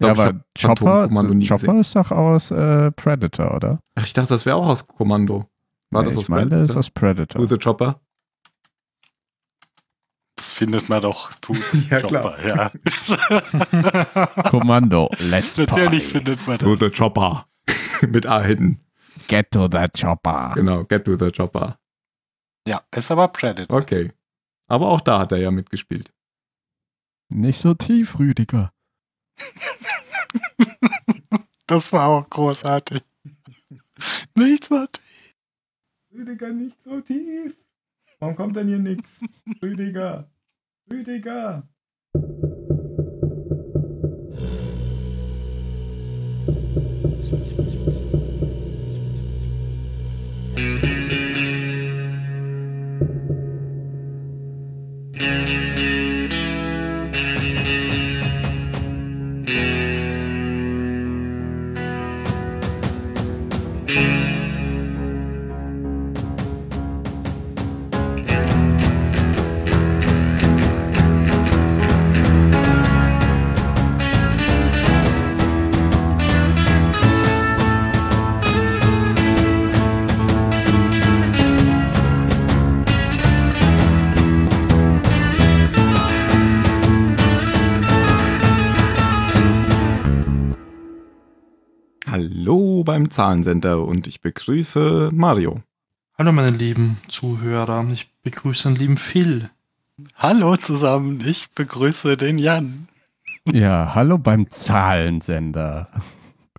Ja, Glaub, ich aber hab Chopper, Chopper ist doch aus äh, Predator, oder? Ach, ich dachte, das wäre auch aus Kommando. War Ja, das ich aus meine, das ist aus Predator. With the Chopper? Das findet man doch. Tu Ja, Chopper, ja. Kommando, let's Natürlich party. findet man To das. the Chopper. Mit A hinten. Get to the chopper. Genau, get to the Chopper. Ja, ist aber Predator. Okay. Aber auch da hat er ja mitgespielt. Nicht so tief, Rüdiger. Das war auch großartig. Nicht so tief. Rüdiger, nicht so tief. Warum kommt denn hier nichts? Rüdiger. Rüdiger. Hallo beim Zahlensender und ich begrüße Mario. Hallo meine lieben Zuhörer, ich begrüße den lieben Phil. Hallo zusammen, ich begrüße den Jan. Ja, hallo beim Zahlensender.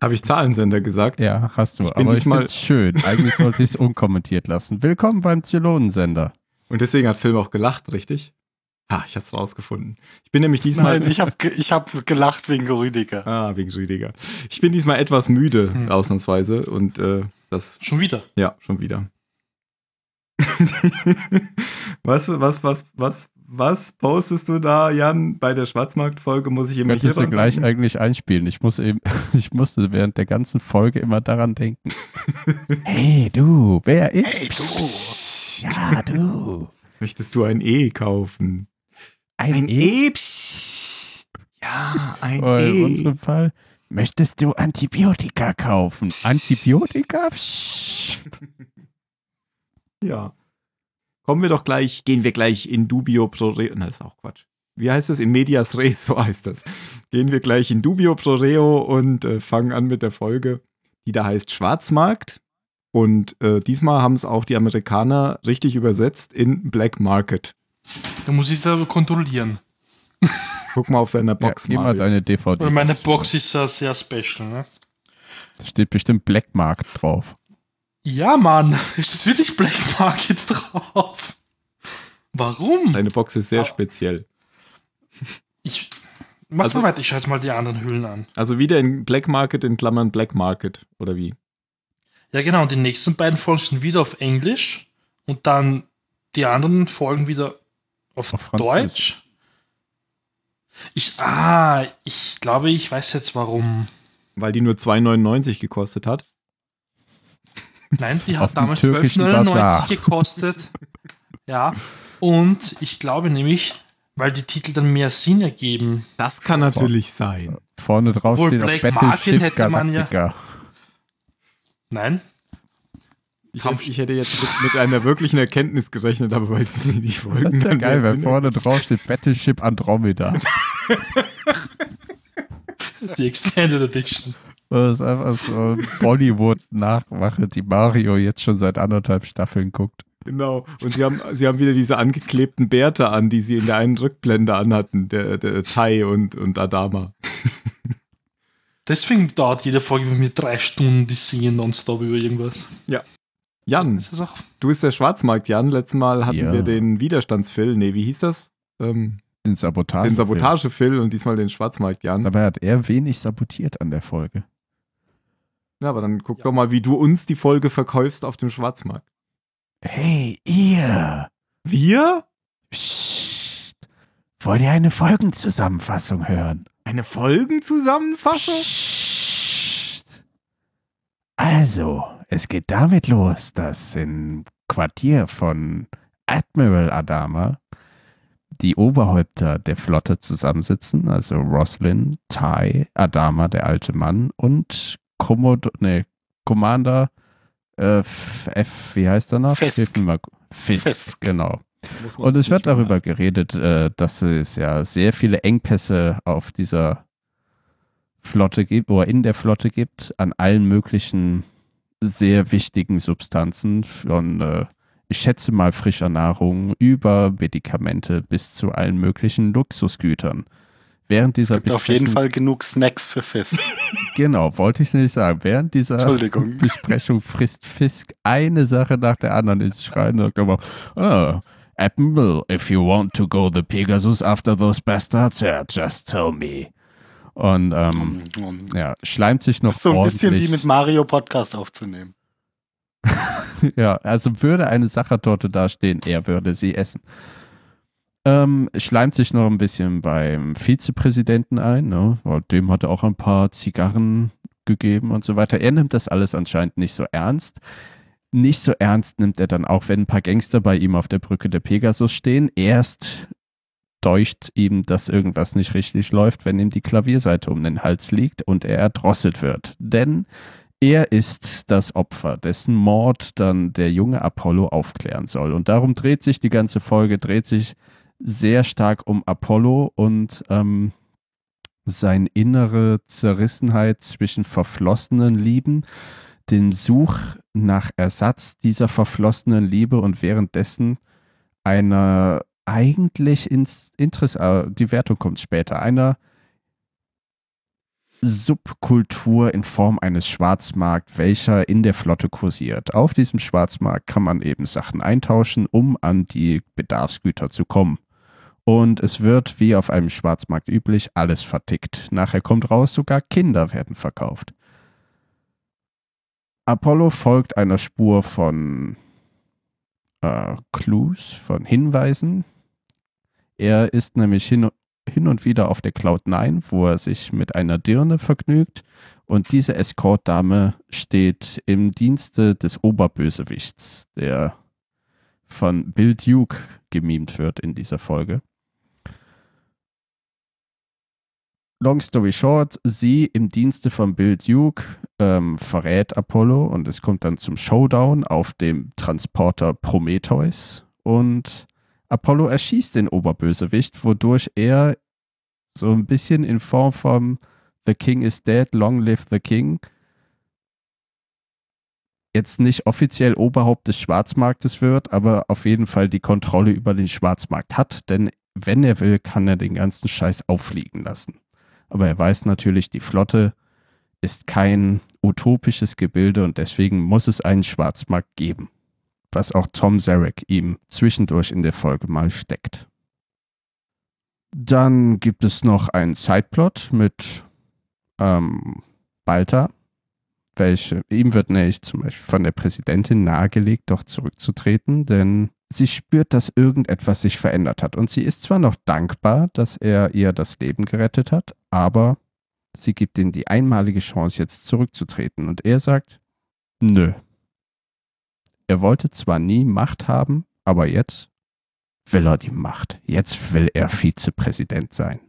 Habe ich Zahlensender gesagt? Ja, hast du. Ich bin aber ich find's schön. Eigentlich sollte ich es unkommentiert lassen. Willkommen beim Zylonensender. Und deswegen hat Film auch gelacht, richtig? Ha, ich hab's rausgefunden. Ich bin nämlich diesmal. Nein, ich habe ich hab gelacht wegen Rüdiger. Ah, wegen Rüdiger. Ich bin diesmal etwas müde, Hm. ausnahmsweise. Und äh, das, Schon wieder. ja, schon wieder. was, was, was, was, was postest du da, Jan? Bei der Schwarzmarkt-Folge muss ich immer Könntest du dran gleich denken? eigentlich einspielen. Ich muss eben, ich musste während der ganzen Folge immer daran denken. hey, du, wer ist? Hey, du. Ja, du. Möchtest du ein E kaufen? Ein, E? Psst. Ja, ein in E. unserem Fall. Möchtest du Antibiotika kaufen? Antibiotika? Psst. Ja. Kommen wir doch gleich, gehen wir gleich in dubio pro reo. Na, das ist auch Quatsch. Wie heißt das? In medias res, so heißt das. Gehen wir gleich in dubio pro reo und äh, fangen an mit der Folge, die da heißt Schwarzmarkt. Und äh, diesmal haben es auch die Amerikaner richtig übersetzt in Black Market. Da muss ich es aber kontrollieren. Guck mal auf seiner Ja, Box gib mal deine DVD. Weil meine Box ist ja sehr special, ne? Da steht bestimmt Black Market drauf. Ja, Mann, ist das wirklich Black Market drauf? Warum? Deine Box ist sehr Ah. speziell. Ich mach Also- mal weiter, ich schaue jetzt mal die anderen Hüllen an. Also wieder in Black Market in Klammern Black Market, oder wie? Ja, genau, und die nächsten beiden Folgen sind wieder auf Englisch und dann die anderen Folgen wieder auf, Auf Französisch. Deutsch. Ich, ah, ich glaube, ich weiß jetzt warum. Weil die nur 2,99 gekostet hat. Nein, die hat damals türkischen 12,99 Basar. gekostet. ja, und ich glaube nämlich, weil die Titel dann mehr Sinn ergeben. Das kann natürlich sein. Vorne drauf Obwohl steht Black auch Market Battleship hätte man ja-. Nein? Ich, Haben- hätte, ich hätte jetzt mit, mit einer wirklichen Erkenntnis gerechnet, aber weil das nicht die Folgen Das wäre dann geil, wenn vorne drauf steht Battleship Andromeda. Die Extended Edition. Das ist einfach so ein Bollywood-Nachmache, die Mario jetzt schon seit anderthalb Staffeln guckt. Genau. Und sie haben, sie haben wieder diese angeklebten Bärte an, die sie in der einen Rückblende anhatten, der, der Tai und, und Adama. Deswegen dauert jede Folge bei mir drei Stunden, die sehen nonstop über irgendwas. Jan, du bist der Schwarzmarkt, Jan. Letztes Mal hatten Ja. wir den Widerstandsphil. Nee, wie hieß das? Ähm, Den Sabotage. den Sabotage-Phil und diesmal den Schwarzmarkt, Jan. Dabei hat er wenig sabotiert an der Folge. Ja, aber dann guck doch mal, wie du uns die Folge verkaufst auf dem Schwarzmarkt. Hey, ihr! Wir? Psst. Wollt ihr eine Folgenzusammenfassung hören? Eine Folgenzusammenfassung? Psst. Also, es geht damit los, dass im Quartier von Admiral Adama die Oberhäupter der Flotte zusammensitzen, also Roslin, Ty, Adama, der alte Mann und Kommod nee, Commander äh, F, wie heißt er noch? Fisk. Mal. Fisk, Fisk. genau. Und es wird darüber geredet, äh, dass es ja sehr viele Engpässe auf dieser Flotte gibt oder in der Flotte gibt, an allen möglichen sehr wichtigen Substanzen, von, äh, ich schätze mal, frischer Nahrung über Medikamente bis zu allen möglichen Luxusgütern. Während dieser Gibt auf jeden Fall genug Snacks für Fisk. Genau, wollte ich nicht sagen. Während dieser. Besprechung frisst Fisk eine Sache nach der anderen ins Schreien und sagt aber, oh, Admiral, if you want to go the Pegasus after those bastards, yeah, just tell me. Und ähm, ja, schleimt sich noch so ein bisschen ordentlich. wie mit Mario Podcast aufzunehmen. ja, also würde eine Sachertorte dastehen, er würde sie essen. Ähm, schleimt sich noch ein bisschen beim Vizepräsidenten ein, ne? weil dem hat er auch ein paar Zigarren gegeben und so weiter. Er nimmt das alles anscheinend nicht so ernst. Nicht so ernst nimmt er dann auch, wenn ein paar Gangster bei ihm auf der Brücke der Pegasus stehen. Erst deucht ihm, dass irgendwas nicht richtig läuft, wenn ihm die Klavierseite um den Hals liegt und er erdrosselt wird. Denn er ist das Opfer, dessen Mord dann der junge Apollo aufklären soll. Und darum dreht sich die ganze Folge, dreht sich sehr stark um Apollo und ähm, seine innere Zerrissenheit zwischen verflossenen Lieben, dem Such nach Ersatz dieser verflossenen Liebe und währenddessen einer eigentlich ins Interesse, äh, die Wertung kommt später, einer Subkultur in Form eines Schwarzmarkt, welcher in der Flotte kursiert. Auf diesem Schwarzmarkt kann man eben Sachen eintauschen, um an die Bedarfsgüter zu kommen. Und es wird, wie auf einem Schwarzmarkt üblich, alles vertickt. Nachher kommt raus, sogar Kinder werden verkauft. Apollo folgt einer Spur von äh, Clues, von Hinweisen. Er ist nämlich hin, hin und wieder auf der Cloud 9, wo er sich mit einer Dirne vergnügt. Und diese Escort-Dame steht im Dienste des Oberbösewichts, der von Bill Duke gemimt wird in dieser Folge. Long story short, sie im Dienste von Bill Duke ähm, verrät Apollo und es kommt dann zum Showdown auf dem Transporter Prometheus und Apollo erschießt den Oberbösewicht, wodurch er so ein bisschen in Form von The King is dead, long live the King jetzt nicht offiziell Oberhaupt des Schwarzmarktes wird, aber auf jeden Fall die Kontrolle über den Schwarzmarkt hat, denn wenn er will, kann er den ganzen Scheiß auffliegen lassen. Aber er weiß natürlich, die Flotte ist kein utopisches Gebilde und deswegen muss es einen Schwarzmarkt geben. Was auch Tom Zarek ihm zwischendurch in der Folge mal steckt. Dann gibt es noch einen Sideplot mit ähm, Balta, welche, ihm wird nämlich zum Beispiel von der Präsidentin nahegelegt, doch zurückzutreten, denn sie spürt, dass irgendetwas sich verändert hat. Und sie ist zwar noch dankbar, dass er ihr das Leben gerettet hat, aber sie gibt ihm die einmalige Chance, jetzt zurückzutreten. Und er sagt, nö. Er wollte zwar nie Macht haben, aber jetzt will er die Macht. Jetzt will er Vizepräsident sein.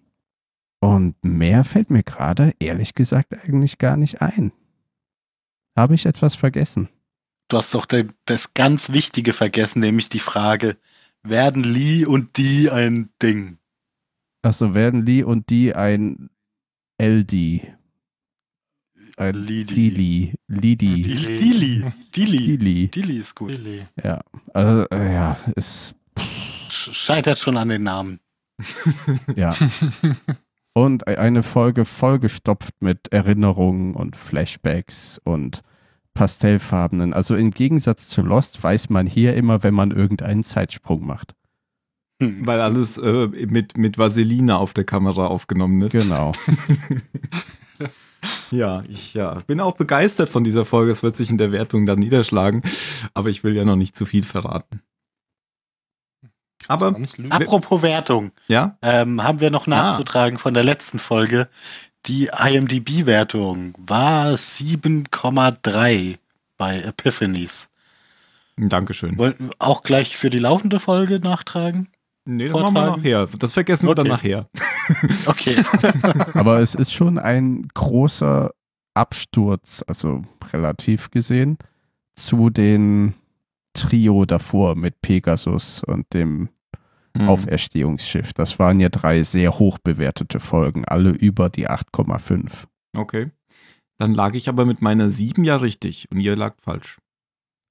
Und mehr fällt mir gerade, ehrlich gesagt, eigentlich gar nicht ein. Habe ich etwas vergessen? Du hast doch das ganz Wichtige vergessen, nämlich die Frage, werden Lee und die ein Ding? Achso, werden Lee und die ein LD. Ein Lidi. Dili. Lidi. Die- Dili. Dili. Dili. Dili ist gut. Billy. Ja. Also, äh, ja. Sch- Scheitert schon an den Namen. Ja. Und e- eine Folge vollgestopft mit Erinnerungen und Flashbacks und pastellfarbenen. Also im Gegensatz zu Lost weiß man hier immer, wenn man irgendeinen Zeitsprung macht. Hm. Weil alles äh, mit, mit Vaseline auf der Kamera aufgenommen ist. Genau. Ja, ich ja, bin auch begeistert von dieser Folge. Es wird sich in der Wertung dann niederschlagen. Aber ich will ja noch nicht zu viel verraten. Aber. Apropos Wertung, ja, ähm, haben wir noch nachzutragen von der letzten Folge. Die IMDb-Wertung war 7,3 bei Epiphanies. Dankeschön. Wollen wir auch gleich für die laufende Folge nachtragen? Nee, das machen wir nachher. Das vergessen wir dann nachher. Okay. Aber es ist schon ein großer Absturz, also relativ gesehen, zu den Trio davor mit Pegasus und dem Hm. Auferstehungsschiff. Das waren ja drei sehr hoch bewertete Folgen, alle über die 8,5. Okay. Dann lag ich aber mit meiner 7 ja richtig und ihr lagt falsch.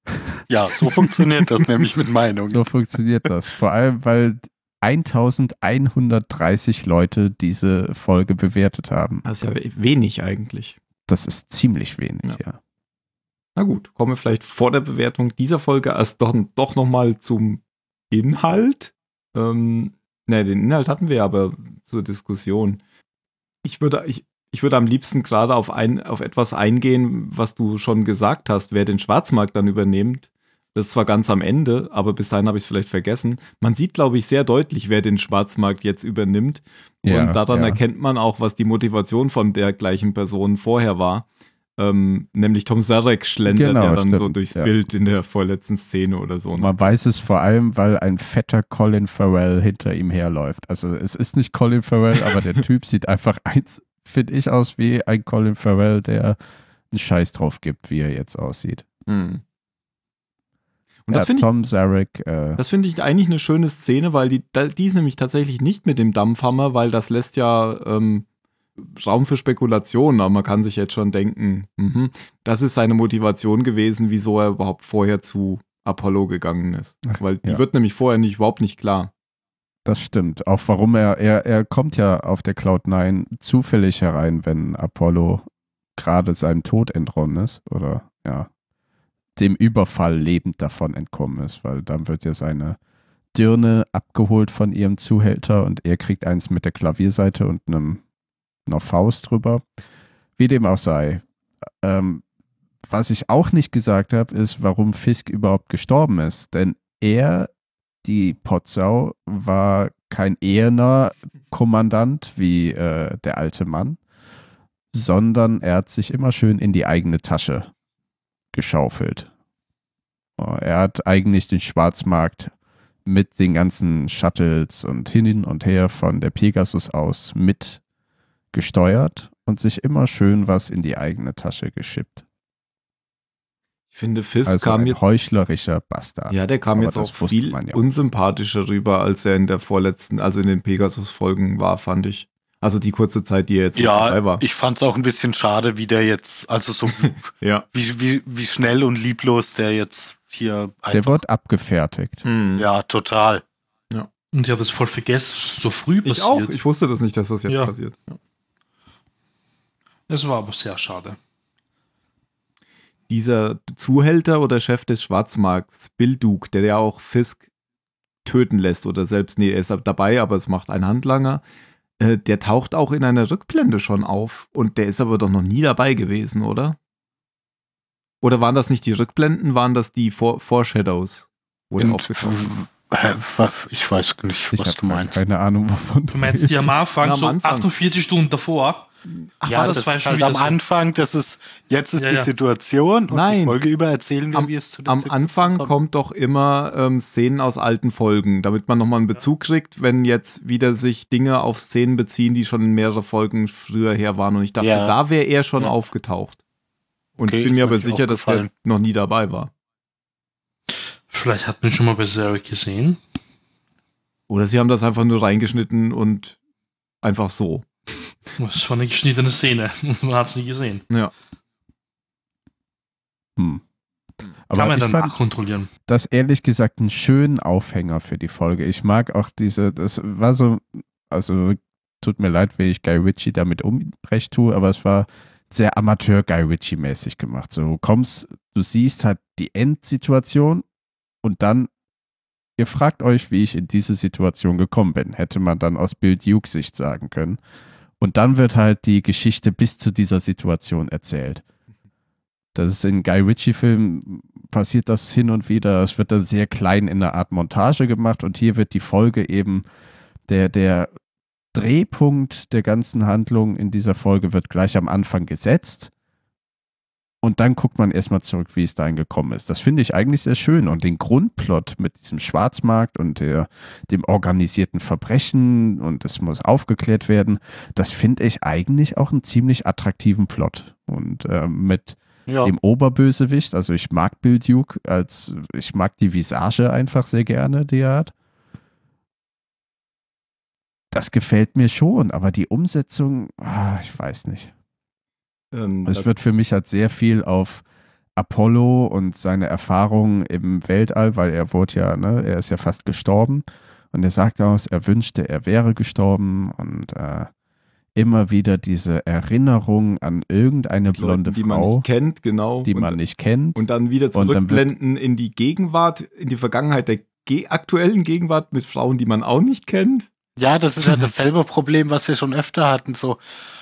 Ja, so funktioniert das nämlich mit Meinungen. So funktioniert das. Vor allem, weil 1130 Leute diese Folge bewertet haben. Das ist ja wenig eigentlich. Das ist ziemlich wenig, ja. Na gut, kommen wir vielleicht vor der Bewertung dieser Folge erst doch, doch nochmal zum Inhalt. Ähm, ne, den Inhalt hatten wir aber zur Diskussion. Ich würde, ich, ich würde am liebsten gerade auf, ein, auf etwas eingehen, was du schon gesagt hast, wer den Schwarzmarkt dann übernimmt. Das ist zwar ganz am Ende, aber bis dahin habe ich es vielleicht vergessen. Man sieht, glaube ich, sehr deutlich, wer den Schwarzmarkt jetzt übernimmt. Ja, und daran ja. erkennt man auch, was die Motivation von der gleichen Person vorher war. Ähm, nämlich Tom Sarek schlendert Genau, ja dann so stimmt, durchs ja. Bild in der vorletzten Szene oder so. Ne? Man weiß es vor allem, weil ein fetter Colin Farrell hinter ihm herläuft. Also es ist nicht Colin Farrell, aber der Typ sieht einfach eins, finde ich, aus wie ein Colin Farrell, der einen Scheiß drauf gibt, wie er jetzt aussieht. Hm. Und ja, das finde ich, Tom Zarek, äh, das finde ich eigentlich eine schöne Szene, weil die, die ist nämlich tatsächlich nicht mit dem Dampfhammer, weil das lässt ja ähm, Raum für Spekulationen, aber man kann sich jetzt schon denken, mhm, das ist seine Motivation gewesen, wieso er überhaupt vorher zu Apollo gegangen ist. Weil die ja. wird nämlich vorher nicht, überhaupt nicht klar. Das stimmt. Auch warum er, er, er kommt ja auf der Cloud9 zufällig herein, wenn Apollo gerade seinem Tod entronnen ist oder ja, dem Überfall lebend davon entkommen ist, weil dann wird ja seine Dirne abgeholt von ihrem Zuhälter und er kriegt eins mit der Klavierseite und einem, einer Faust drüber. Wie dem auch sei. Ähm, was ich auch nicht gesagt habe, ist, warum Fisk überhaupt gestorben ist. Denn er, die Potsau, war kein eherner Kommandant wie äh, der alte Mann, sondern er hat sich immer schön in die eigene Tasche geschaufelt. Oh, Er hat eigentlich den Schwarzmarkt mit den ganzen Shuttles und hin und her von der Pegasus aus mit gesteuert und sich immer schön was in die eigene Tasche geschippt. Ich finde, Fisk Also kam ein jetzt. heuchlerischer Bastard. Ja, der kam Aber jetzt auch viel man ja. unsympathischer rüber, als er in der vorletzten, also in den Pegasus-Folgen war, fand ich. Also die kurze Zeit, die er jetzt noch dabei Ja, war. ich fand es auch ein bisschen schade, wie der jetzt, also so ja. wie, wie, wie schnell und lieblos der jetzt hier Der einfach. wird abgefertigt. Hm. Ja, total. Und ich habe das voll vergessen, so früh Ich passiert. auch. Ich wusste das nicht, dass das jetzt Ja. passiert. Ja. Es war aber sehr schade. Dieser Zuhälter oder Chef des Schwarzmarkts, Bill Duke, der ja auch Fisk töten lässt oder selbst, nee, er ist dabei, aber es macht ein Handlanger. Äh, der taucht auch in einer Rückblende schon auf und der ist aber doch noch nie dabei gewesen, oder? Oder waren das nicht die Rückblenden, waren das die For Foreshadows? Wo ist? äh, ich weiß nicht, Ich was du meinst. keine Ahnung, wovon Du meinst die am Anfang, Na, am so Anfang. 48 Stunden davor? Ach, ja, war das, das, war schon halt am so- Anfang, das ist, jetzt ist Ja, die ja. Situation und Nein. die Folge über erzählen wir, Am- wie es zu der Am Anfang kommt. kommt doch immer ähm, Szenen aus alten Folgen, damit man nochmal einen Bezug kriegt, wenn jetzt wieder sich Dinge auf Szenen beziehen, die schon in mehrere Folgen früher her waren. Und ich dachte, Ja. da wäre er schon Ja. aufgetaucht. Und Okay, ich bin mir aber sicher, dass aufgefallen. noch nie dabei war. Vielleicht hat man schon mal bei Zarek gesehen. Oder sie haben das einfach nur reingeschnitten und einfach so. Das war eine geschnittene Szene man hat es nie gesehen. Ja. Hm. Kann Aber man ich dann fand nachkontrollieren. das ehrlich gesagt einen schönen Aufhänger für die Folge. Ich mag auch diese, das war so, also tut mir leid, wenn ich Guy Ritchie damit unrecht tue, aber es war sehr Amateur Guy Ritchie mäßig gemacht. So du kommst, du siehst halt die Endsituation und dann ihr fragt euch, wie ich in diese Situation gekommen bin. Hätte man dann aus Bill Duke Sicht sagen können. Und dann wird halt die Geschichte bis zu dieser Situation erzählt. Das ist in Guy Ritchie-Filmen passiert das hin und wieder. Es wird dann sehr klein in einer Art Montage gemacht und hier wird die Folge eben der, der Drehpunkt der ganzen Handlung in dieser Folge wird gleich am Anfang gesetzt Und dann guckt man erstmal zurück, wie es dahin gekommen ist. Das finde ich eigentlich sehr schön. Und den Grundplot mit diesem Schwarzmarkt und der, dem organisierten Verbrechen und es muss aufgeklärt werden, das finde ich eigentlich auch einen ziemlich attraktiven Plot. Und äh, mit Ja. dem Oberbösewicht, also ich mag Bill Duke als, ich mag die Visage einfach sehr gerne, die er hat. Das gefällt mir schon, aber die Umsetzung, ah, ich weiß nicht. Ähm, Es wird für mich halt sehr viel auf Apollo und seine Erfahrungen im Weltall, weil er wurde ja, ne, er ist ja fast gestorben und er sagt aus, er wünschte, er wäre gestorben und äh, immer wieder diese Erinnerung an irgendeine blonde die man Frau, nicht kennt, genau. die und, man nicht kennt. und dann wieder Und dann zurückblenden in die Gegenwart, in die Vergangenheit der ge aktuellen Gegenwart mit Frauen, die man auch nicht kennt. Ja, das ist ja dasselbe Problem, was wir schon öfter hatten, so,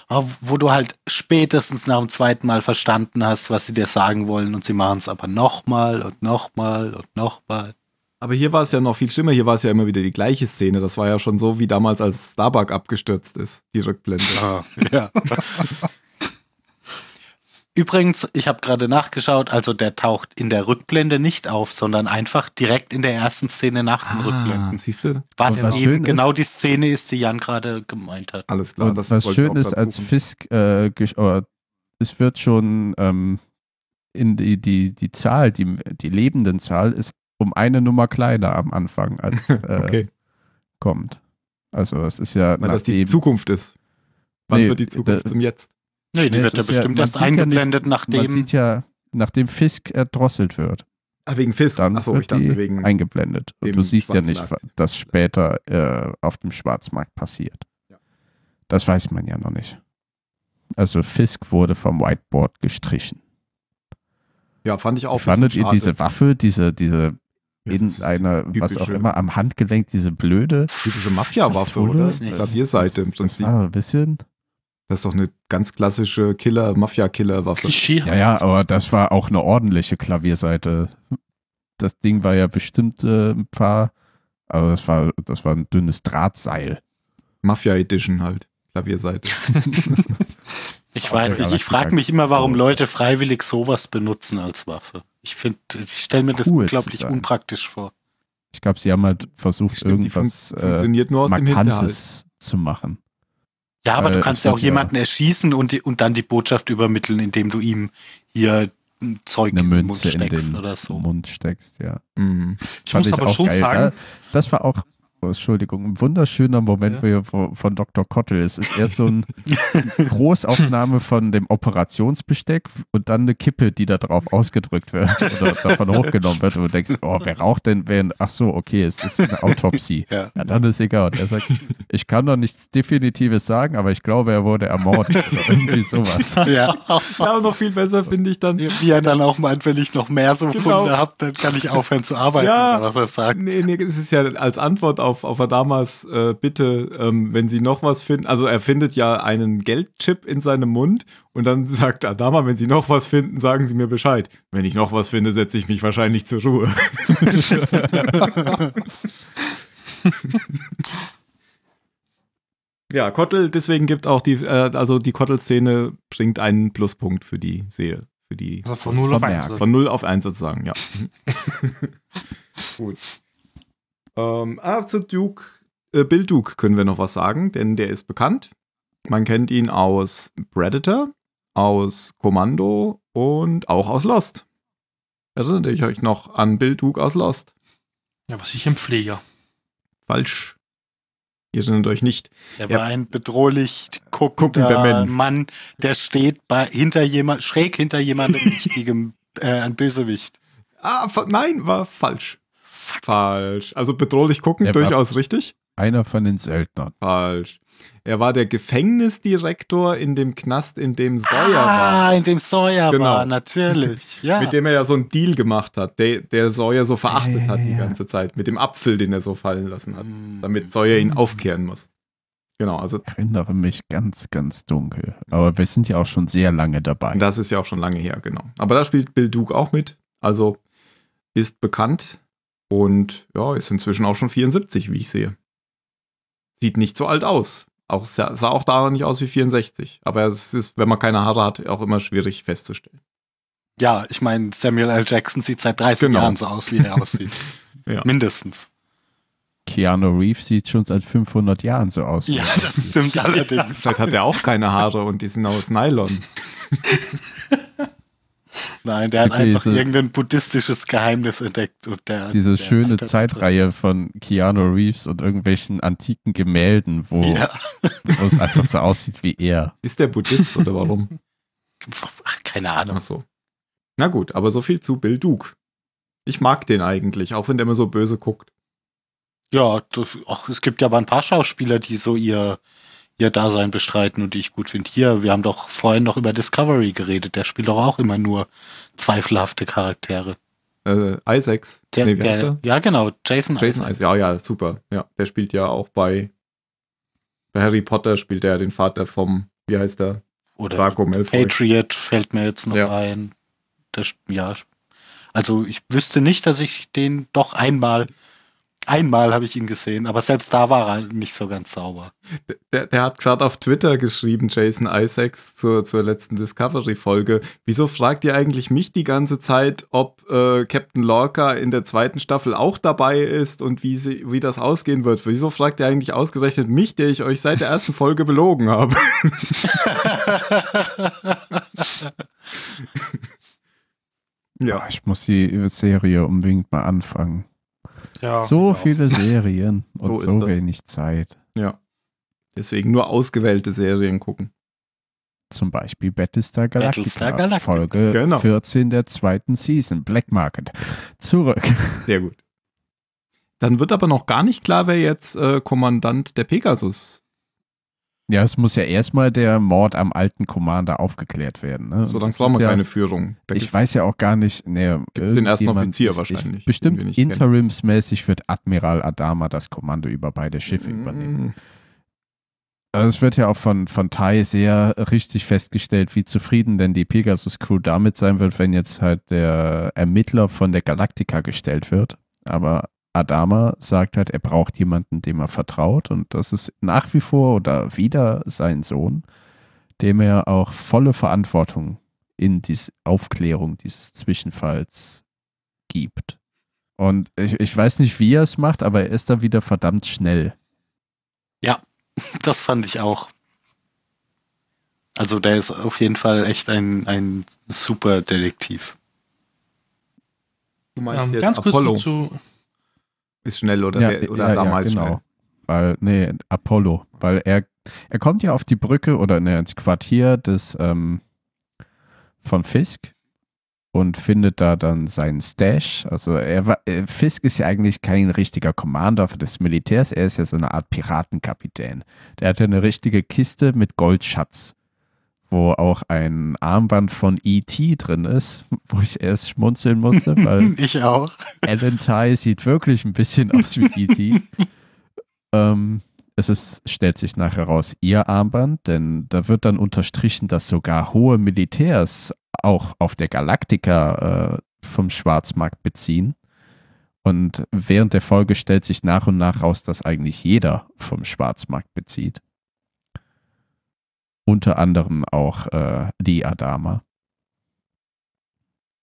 ah, wo du halt spätestens nach dem zweiten Mal verstanden hast, was sie dir sagen wollen und sie machen es aber nochmal und nochmal und nochmal. Aber hier war es ja noch viel schlimmer, hier war es ja immer wieder die gleiche Szene. Das war ja schon so wie damals, als Starbuck abgestürzt ist, die Rückblende. Ja. Übrigens, ich habe gerade nachgeschaut, also der taucht in der Rückblende nicht auf, sondern einfach direkt in der ersten Szene nach den Rückblenden. siehst du? Was, was eben schön ist- genau die Szene ist, die Jan gerade gemeint hat. Alles klar. Und das was schön ist, als. Fisk, äh, es wird schon ähm, in die, die, die Zahl, die, die lebenden Zahl ist um eine Nummer kleiner am Anfang, als äh, Okay, kommt. Also es ist ja weil das die Zukunft ist. Wann Nee, wird die Zukunft da- zum Jetzt? Nee, die Nee, wird ja ja- bestimmt man erst sieht ja nicht- eingeblendet, man nachdem. sieht ja, nachdem Fisk erdrosselt wird, Ah, wegen Fisk. dann Achso, wird ich dachte die wegen. eingeblendet. Und du siehst ja nicht, was später äh, auf dem Schwarzmarkt passiert. Ja. Das weiß man ja noch nicht. Also Fisk wurde vom Whiteboard gestrichen. Ja, fand ich auch. Fandet ihr diese Waffe, diese, diese Ja, in einer, was auch immer, am Handgelenk, diese blöde. Typische Mafia-Waffe, oder? Klavierseite im Das Prinzip. war ein bisschen. Das ist doch eine ganz klassische Killer, Mafia-Killer-Waffe. Ja, ja, aber das war auch eine ordentliche Klavierseite. Das Ding war ja bestimmt äh, ein paar, aber das war, das war ein dünnes Drahtseil. Mafia-Edition halt. Klavierseite. Ich weiß nicht, ich frage mich immer, warum. Leute freiwillig sowas benutzen als Waffe. Ich finde, ich stelle mir das Cool unglaublich unpraktisch vor. Ich glaube, sie haben halt versucht, Stimmt, die fun irgendwas äh, funktioniert nur aus dem Hinterhalt. Markantes zu machen. Ja, aber Weil du kannst ja auch jemanden erschießen und, die, und dann die Botschaft übermitteln, indem du ihm hier ein Zeug Eine in den Mund Münze in steckst den oder so. Mund steckst, ja. Mhm. Ich Fand muss aber schon geil. sagen, Ja, das war auch, oh, Entschuldigung, ein wunderschöner Moment Ja. von, von Dr. Kottel. Es ist erst so eine Großaufnahme von dem Operationsbesteck und dann eine Kippe, die da drauf ausgedrückt wird oder davon hochgenommen wird. Und du denkst, oh, wer raucht denn während, ach so, okay, es ist eine Autopsie. Ja. Ja, dann ist egal. Und er sagt, ich kann noch nichts Definitives sagen, aber ich glaube, er wurde ermordet oder irgendwie sowas. Ja. Ja, und noch viel besser finde ich dann. Wie er dann auch meint, wenn ich noch mehr so Genau. Funde habe, dann kann ich aufhören zu arbeiten, Ja. oder was er sagt. Nee, nee, es ist ja als Antwort auf, auf Adamas äh, Bitte, ähm, wenn Sie noch was finden. Also er findet ja einen Geldchip in seinem Mund und dann sagt Adama, wenn Sie noch was finden, sagen Sie mir Bescheid. Wenn ich noch was finde, setze ich mich wahrscheinlich zur Ruhe. ja, Kottel, deswegen gibt auch die, äh, also die Kottel-Szene bringt einen Pluspunkt für die Serie. Für die also von 0 auf Vermerkt. 1. von 0 auf 1 sozusagen, ja. Gut. Ähm, ah, zu Duke, äh, Bill Duke können wir noch was sagen, denn der ist bekannt. Man kennt ihn aus Predator, aus Kommando und auch aus Lost. Erinnert ihr euch noch an Bill Duke aus Lost? Ja, was ich im Pfleger. Falsch. Ihr erinnert euch nicht. Er Ja. war ein bedrohlich guckender. Mann, der steht bei, hinter jemand, schräg hinter jemandem wichtigem, äh, ein Bösewicht. Ah, nein, war falsch. Falsch. Also bedrohlich gucken, Er durchaus richtig. Einer von den Söldnern. Falsch. Er war der Gefängnisdirektor in dem Knast, in dem Sawyer war. ah, in dem Sawyer Genau. war, natürlich. Ja. Mit dem er ja so einen Deal gemacht hat, der, der Sawyer so verachtet Ja, hat die ja. ganze Zeit. Mit dem Apfel, den er so fallen lassen hat. Hm. Damit Sawyer ihn aufkehren muss. Genau, also Ich erinnere mich ganz, ganz dunkel. Aber wir sind ja auch schon sehr lange dabei. das ist ja auch schon lange her, genau. Aber da spielt Bill Duke auch mit. Also ist bekannt und ja, ist inzwischen auch schon 74, wie ich sehe. Sieht nicht so alt aus. Auch, sah, sah auch daran nicht aus wie 64. Aber es ist, wenn man keine Haare hat, auch immer schwierig festzustellen. Ja, ich meine, Samuel L. Jackson sieht seit 30 Genau. Jahren so aus, wie er aussieht. Ja. Mindestens. Keanu Reeves sieht schon seit 500 Jahren so aus. Ja, das stimmt allerdings. Vielleicht hat er auch keine Haare und die sind aus Nylon. Nein, der hat Okay, einfach so- irgendein buddhistisches Geheimnis entdeckt. Und der, Diese der schöne altert- Zeitreihe von Keanu Reeves und irgendwelchen antiken Gemälden, wo, Ja. wo es einfach so aussieht wie er. Ist der Buddhist oder warum? Ach, keine Ahnung. Ach so. Na gut, aber so viel zu Bill Duke. Ich mag den eigentlich, auch wenn der immer so böse guckt. Ja, das, ach, es gibt ja aber ein paar Schauspieler, die so ihr, ihr Dasein bestreiten und die ich gut finde. Hier, wir haben doch vorhin noch über Discovery geredet. Der spielt doch auch immer nur zweifelhafte Charaktere. Äh, Isaacs. Der, nee, der, ja, genau, Jason, Jason Isaacs. Ja, ja, super. Ja, der spielt ja auch bei, bei Harry Potter spielt er den Vater vom, wie heißt der? Oder Draco Malfoy. Patriot fällt mir jetzt noch Ja. ein. Das, ja, also ich wüsste nicht, dass ich den doch einmal, einmal habe ich ihn gesehen, aber selbst da war er nicht so ganz sauber. Der, der hat gerade auf Twitter geschrieben, Jason Isaacs, zur, zur letzten Discovery-Folge. Wieso fragt ihr eigentlich mich die ganze Zeit, ob äh, Captain Lorca in der zweiten Staffel auch dabei ist und wie, sie, wie das ausgehen wird? Wieso fragt ihr eigentlich ausgerechnet mich, der ich euch seit der ersten Folge belogen habe? Ja, ich muss die Serie unbedingt mal anfangen. Ja, so ja. viele Serien und So so, wenig Zeit. Ja. Deswegen nur ausgewählte Serien gucken. Zum Beispiel Battlestar Galactica, Battlestar Galactica. Folge Genau. 14 der zweiten Season, Black Market. Zurück. Sehr gut. Dann wird aber noch gar nicht klar, wer jetzt äh, Kommandant der Pegasus. Ja, es muss ja erstmal der Mord am alten Commander aufgeklärt werden. Ne? So das brauchen wir ja, keine Führung. Da Ich weiß ja auch gar nicht. Nee, Gibt's den ersten Offizier ist- wahrscheinlich, Ich, bestimmt kennen. interimsmäßig wird Admiral Adama das Kommando über beide Schiffe übernehmen. Mm, Also es wird ja auch von, von Tai sehr richtig festgestellt, wie zufrieden denn die Pegasus-Crew damit sein wird, wenn jetzt halt der Ermittler von der Galactica gestellt wird. Aber Adama sagt halt, er braucht jemanden, dem er vertraut. Und das ist nach wie vor oder wieder sein Sohn, dem er auch volle Verantwortung in die Aufklärung dieses Zwischenfalls gibt. Und ich, ich weiß nicht, wie er es macht, aber er ist da wieder verdammt schnell. Das fand ich auch. Also der ist auf jeden Fall echt ein, ein super Detektiv. Du meinst Ähm, jetzt ganz kurz Apollo noch zu, ist schnell oder, wer, oder damals schnell? Weil, nee, Apollo. Weil er, er kommt ja auf die Brücke oder ne, ins Quartier des ähm, von Fisk und findet da dann seinen Stash. Also er war, äh, Fisk ist ja eigentlich kein richtiger Commander des Militärs, er ist ja so eine Art Piratenkapitän. Der hat ja eine richtige Kiste mit Goldschatz, wo auch ein Armband von E.T. drin ist, wo ich erst schmunzeln musste, weil Ich auch. Alan Ty sieht wirklich ein bisschen aus wie E.T. ähm, es ist, stellt sich nachher raus, ihr Armband, denn da wird dann unterstrichen, dass sogar hohe Militärs auch auf der Galaktika äh, vom Schwarzmarkt beziehen. Und während der Folge stellt sich nach und nach raus, dass eigentlich jeder vom Schwarzmarkt bezieht. Unter anderem auch äh, Lee Adama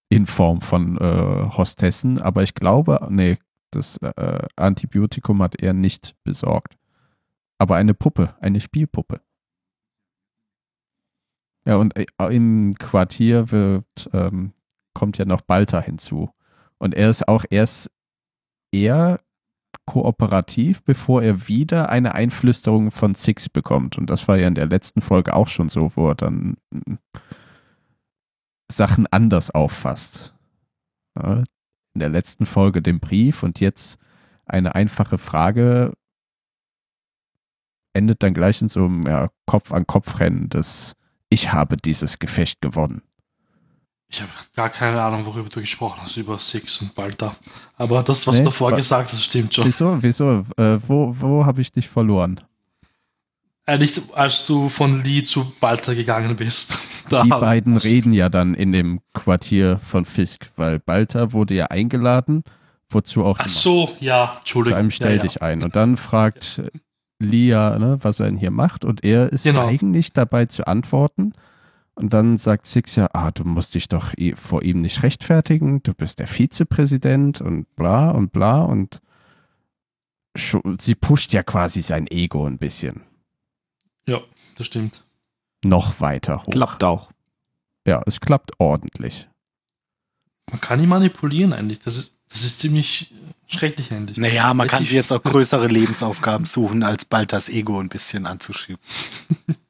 in Form von äh, Hostessen, aber ich glaube, nee, das äh, Antibiotikum hat er nicht besorgt. Aber eine Puppe, eine Spielpuppe. Ja, und äh, im Quartier wird, ähm, kommt ja noch Balta hinzu. Und er ist auch erst eher kooperativ, bevor er wieder eine Einflüsterung von Six bekommt. Und das war ja in der letzten Folge auch schon so, wo er dann mm, Sachen anders auffasst. Ja, in der letzten Folge den Brief und jetzt eine einfache Frage endet dann gleich in so einem ja, Kopf-an-Kopf-Rennen, dass ich habe dieses Gefecht gewonnen. Ich habe gar keine Ahnung, worüber du gesprochen hast, über Six und Balta. Aber das, was Nee, du davor gesagt hast, stimmt schon. Wieso, wieso, äh, wo, wo habe ich dich verloren? Äh, nicht, als du von Lee zu Balta gegangen bist. Die beiden reden ja dann in dem Quartier von Fisk, weil Balta wurde ja eingeladen, wozu auch Ach so, ja, zu Entschuldigung. einem Stell ja, dich ein. Und dann fragt Lia, ne, was er denn hier macht. Und er ist Genau. eigentlich dabei zu antworten. Und dann sagt Six ja, ah, du musst dich doch vor ihm nicht rechtfertigen, du bist der Vizepräsident und bla und bla und sie pusht ja quasi sein Ego ein bisschen Ja, das stimmt. noch weiter hoch. Klappt auch. Ja, es klappt ordentlich. Man kann ihn manipulieren eigentlich. Das ist, das ist ziemlich schrecklich eigentlich. Naja, man kann Richtig- sich jetzt auch größere Lebensaufgaben suchen, als bald das Ego ein bisschen anzuschieben.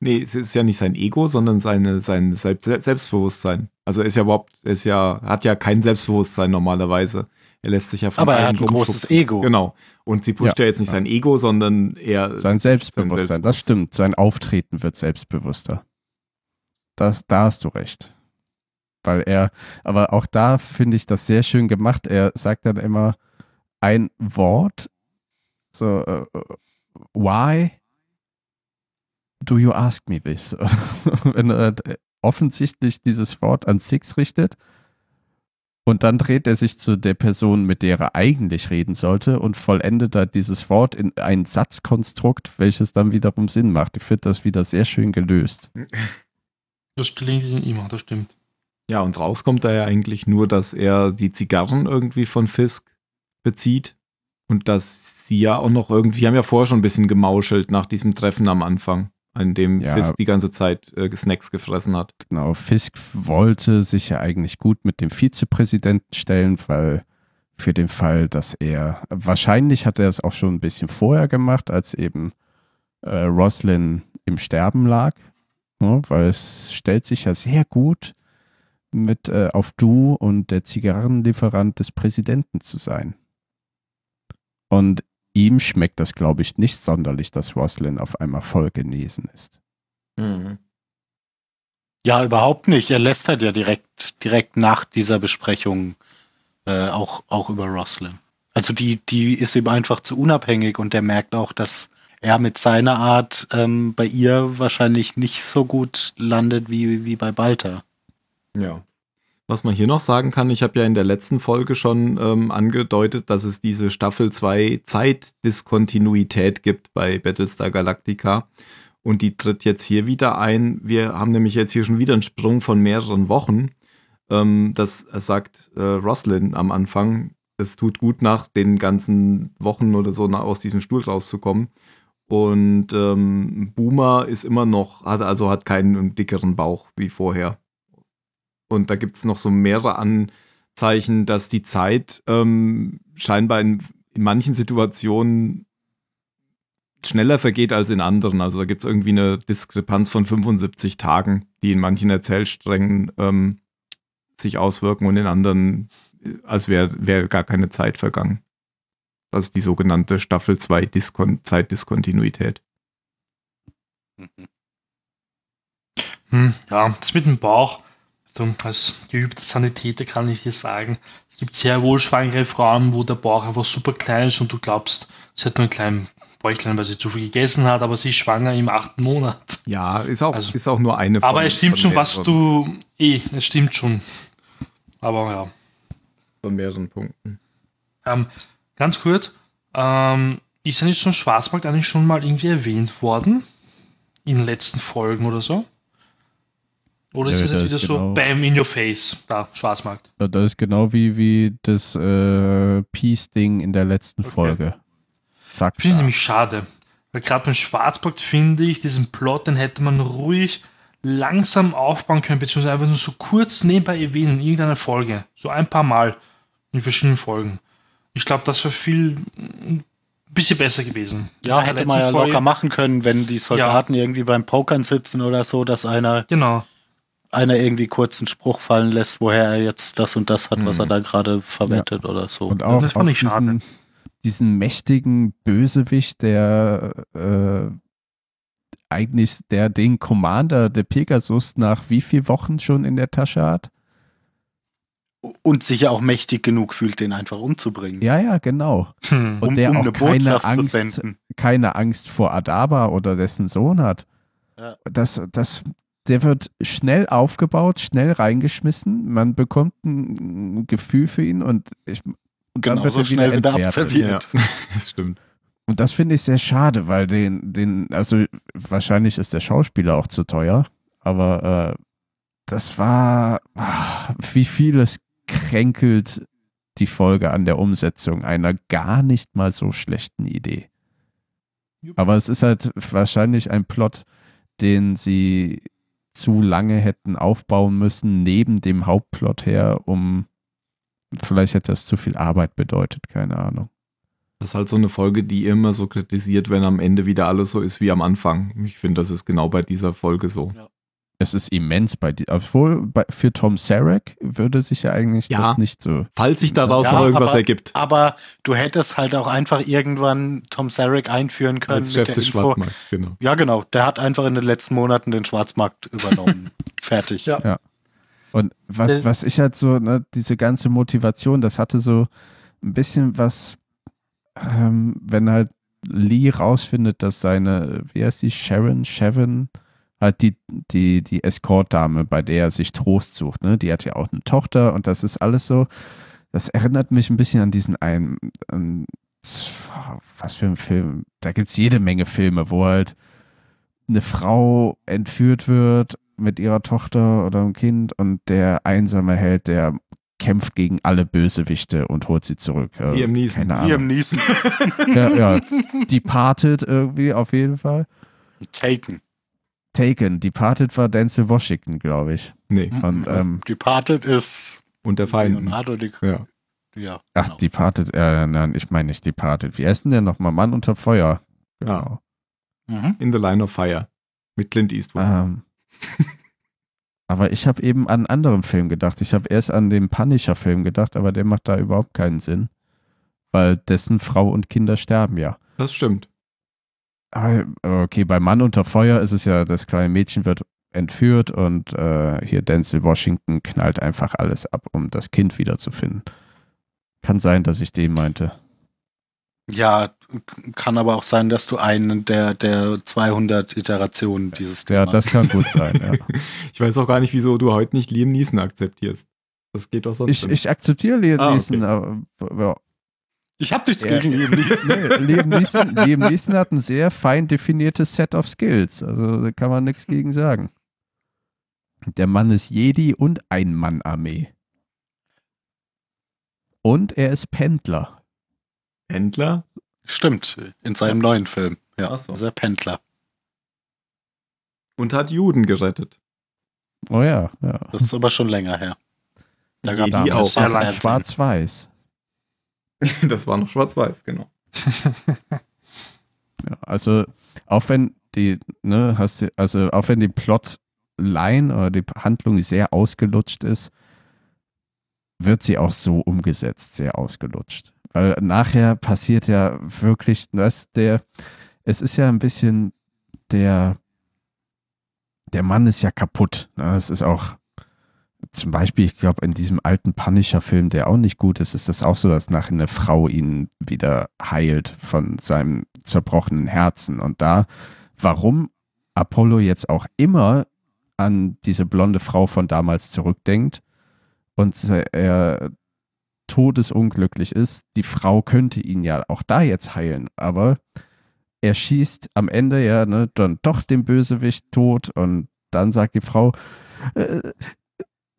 Ja. Nee, es ist ja nicht sein Ego, sondern seine, sein Selbst Selbstbewusstsein. Also er ist ja überhaupt, er ist ja, hat ja kein Selbstbewusstsein normalerweise. Er lässt sich ja von Aber er hat ein großes. Ego. Genau. Und sie pusht ja, Ja. jetzt nicht sein Ego, sondern eher Sein Selbstbewusstsein, das Selbstbewusstsein. stimmt. Sein Auftreten wird selbstbewusster. Das, da hast du recht. Weil er, aber auch da finde ich das sehr schön gemacht. Er sagt dann immer ein Wort, so, äh, why do you ask me this? Wenn er offensichtlich dieses Wort an Six richtet und dann dreht er sich zu der Person, mit der er eigentlich reden sollte und vollendet da dieses Wort in ein Satzkonstrukt, welches dann wiederum Sinn macht. Ich finde das wieder sehr schön gelöst. Das gelingt ihm immer, das stimmt. Ja, und rauskommt da ja eigentlich nur, dass er die Zigarren irgendwie von Fisk bezieht und dass sie ja auch noch irgendwie, haben ja vorher schon ein bisschen gemauschelt nach diesem Treffen am Anfang, an dem Ja. Fisk die ganze Zeit äh, Snacks gefressen hat. Genau, Fisk wollte sich ja eigentlich gut mit dem Vizepräsidenten stellen, weil für den Fall, dass er, wahrscheinlich hat er es auch schon ein bisschen vorher gemacht, als eben äh, Roslin im Sterben lag, ne, weil es stellt sich ja sehr gut mit äh, auf Du und der Zigarrenlieferant des Präsidenten zu sein. Und ihm schmeckt das, glaube ich, nicht sonderlich, dass Roslin auf einmal voll genesen ist. Ja, überhaupt nicht. Er lästert ja direkt, direkt nach dieser Besprechung äh, auch, auch über Roslyn. Also die, die ist ihm einfach zu unabhängig und der merkt auch, dass er mit seiner Art ähm, bei ihr wahrscheinlich nicht so gut landet wie, wie bei Balta. Ja. Was man hier noch sagen kann, ich habe ja in der letzten Folge schon ähm, angedeutet, dass es diese Staffel 2 Zeitdiskontinuität gibt bei Battlestar Galactica. Und die tritt jetzt hier wieder ein. Wir haben nämlich jetzt hier schon wieder einen Sprung von mehreren Wochen. Ähm, das sagt äh, Roslyn am Anfang. Es tut gut, nach den ganzen Wochen oder so nach, aus diesem Stuhl rauszukommen. Und ähm, Boomer ist immer noch, hat also hat keinen dickeren Bauch wie vorher. Und da gibt es noch so mehrere Anzeichen, dass die Zeit ähm, scheinbar in, in manchen Situationen schneller vergeht als in anderen. Also da gibt es irgendwie eine Diskrepanz von 75 Tagen, die in manchen Erzählsträngen ähm, sich auswirken und in anderen, äh, als wäre wär gar keine Zeit vergangen. Das ist die sogenannte Staffel 2 Diskon Zeitdiskontinuität. Hm, ja, das mit dem Bauch, so, als geübter Sanitäter kann ich dir sagen, es gibt sehr wohl schwangere Frauen, wo der Bauch einfach super klein ist und du glaubst, sie hat nur einen kleinen Bäuchlein, weil sie zu viel gegessen hat, aber sie ist schwanger im achten Monat. Ja, ist auch, Also- ist auch nur eine Aber von- es stimmt schon, was du. Eh, es stimmt schon. Aber ja. Von mehreren Punkten. Ähm, ganz kurz, ähm, ist ja nicht so ein Schwarzmarkt eigentlich schon mal irgendwie erwähnt worden? In den letzten Folgen oder so? Oder ist Ja, das jetzt da wieder ist so genau- Bam in your face? Da, Schwarzmarkt. Ja, Das ist genau wie, wie das äh, Peace-Ding in der letzten Okay. Folge. Zack. Finde ich nämlich schade. Weil gerade beim Schwarzmarkt finde ich, diesen Plot, den hätte man ruhig langsam aufbauen können, beziehungsweise einfach nur so kurz nebenbei erwähnen in irgendeiner Folge. So ein paar Mal in verschiedenen Folgen. Ich glaube, das wäre viel ein bisschen besser gewesen. Ja, hätte man ja Folge- locker machen können, wenn die Soldaten irgendwie beim Pokern sitzen oder so, dass einer, Genau. Einer irgendwie kurz einen Spruch fallen lässt, woher er jetzt das und das hat, was Mhm. er da gerade verwettet oder so. Und auch, das fand ich schade. diesen, diesen mächtigen Bösewicht, der äh, eigentlich der den Commander der Pegasus nach wie vielen Wochen schon in der Tasche hat. Und sich ja auch mächtig genug fühlt, den einfach umzubringen. Ja, ja, genau. Hm. Und um, der um auch eine keine Botschaft zu Angst, keine Angst vor Adaba oder dessen Sohn hat. Ja. Das, das, der wird schnell aufgebaut, schnell reingeschmissen. Man bekommt ein Gefühl für ihn und, ich, und dann wird Genauso er wieder schnell wieder entwertet. abserviert. Ja, das stimmt. Und das finde ich sehr schade, weil den, den, also wahrscheinlich ist der Schauspieler auch zu teuer, aber äh, das war, ah, wie vieles kränkelt die Folge an der Umsetzung einer gar nicht mal so schlechten Idee. Aber es ist halt wahrscheinlich ein Plot, den sie zu lange hätten aufbauen müssen, neben dem Hauptplot her, um vielleicht hätte das zu viel Arbeit bedeutet, keine Ahnung. Das ist halt so eine Folge, die immer so kritisiert, wenn am Ende wieder alles so ist wie am Anfang. Ich finde, das ist genau bei dieser Folge so. Ja. Es ist immens bei dir. Obwohl, bei, für Tom Sarek würde sich ja eigentlich Ja. das nicht so. Falls sich daraus Ja, noch irgendwas aber- ergibt. Aber du hättest halt auch einfach irgendwann Tom Sarek einführen können. Als Chef des Info. Schwarzmarkts, genau. Ja, genau. Der hat einfach in den letzten Monaten den Schwarzmarkt übernommen. Fertig. Ja. Und was, Äh. was ich halt so, ne, diese ganze Motivation, das hatte so ein bisschen was, ähm, wenn halt Lee rausfindet, dass seine, wie heißt die, Sharon, Sharon, halt die, die, die Escort-Dame, bei der er sich Trost sucht, ne, die hat ja auch eine Tochter und das ist alles so, das erinnert mich ein bisschen an diesen einen, an, was für ein Film, da gibt es jede Menge Filme, wo halt eine Frau entführt wird mit ihrer Tochter oder einem Kind und der einsame Held, der kämpft gegen alle Bösewichte und holt sie zurück. Äh, Neeson. Keine Ahnung. Liam Neeson. Ja, ja. Departed irgendwie auf jeden Fall. Taken. Taken. Departed war Denzel Washington, glaube ich. Nee. Und, ähm, Departed ist Und der Feind. Leonardo Di Ja. Ja, ach, genau. Departed, äh, nein, ich meine nicht Departed. Wie heißt denn der nochmal? Mann unter Feuer. Genau. Mhm. In the Line of Fire. Mit Clint Eastwood. Ähm, aber ich habe eben an einen anderen Film gedacht. Ich habe erst an den Punisher-Film gedacht, aber der macht da überhaupt keinen Sinn. Weil dessen Frau und Kinder sterben ja. Das stimmt. Aber, Okay, bei Mann unter Feuer ist es ja, das kleine Mädchen wird entführt und äh, hier Denzel Washington knallt einfach alles ab, um das Kind wiederzufinden. Kann sein, dass ich den meinte. Ja, kann aber auch sein, dass du einen der, der 200 Iterationen dieses Ja, Themas- das kann gut sein. Ja. Ich weiß auch gar nicht, wieso du heute nicht Liam Neeson akzeptierst. Das geht doch sonst Ich, nicht. ich akzeptiere Liam Ah, okay. Neeson, aber ja. Ich hab nichts Ja. gegen Liam Neeson. Nee, Liam, Neeson, Liam Neeson hat ein sehr fein definiertes Set of Skills. Also da kann man nichts gegen sagen. Der Mann ist Jedi und Ein-Mann-Armee. Und er ist Pendler. Händler? Stimmt, in seinem neuen Film. Ja, Ach so. ist er Pendler. Und hat Juden gerettet. Oh ja, ja. Das ist aber schon länger her. Da Jedi gab's auch. sehr lang. Schwarz-Weiß. Das war noch schwarz-weiß, genau. Ja, also auch wenn die, ne, hast du, also auch wenn die Plotline oder die Handlung sehr ausgelutscht ist, wird sie auch so umgesetzt, sehr ausgelutscht. Weil nachher passiert ja wirklich, dass der, es ist ja ein bisschen der, der Mann ist ja kaputt. Ne? Es ist auch, zum Beispiel, ich glaube, in diesem alten Punisher-Film, der auch nicht gut ist, ist das auch so, dass nachher eine Frau ihn wieder heilt von seinem zerbrochenen Herzen. Und da, warum Apollo jetzt auch immer an diese blonde Frau von damals zurückdenkt und er todesunglücklich ist, die Frau könnte ihn ja auch da jetzt heilen, aber er schießt am Ende ja ne, dann doch den Bösewicht tot und dann sagt die Frau, äh,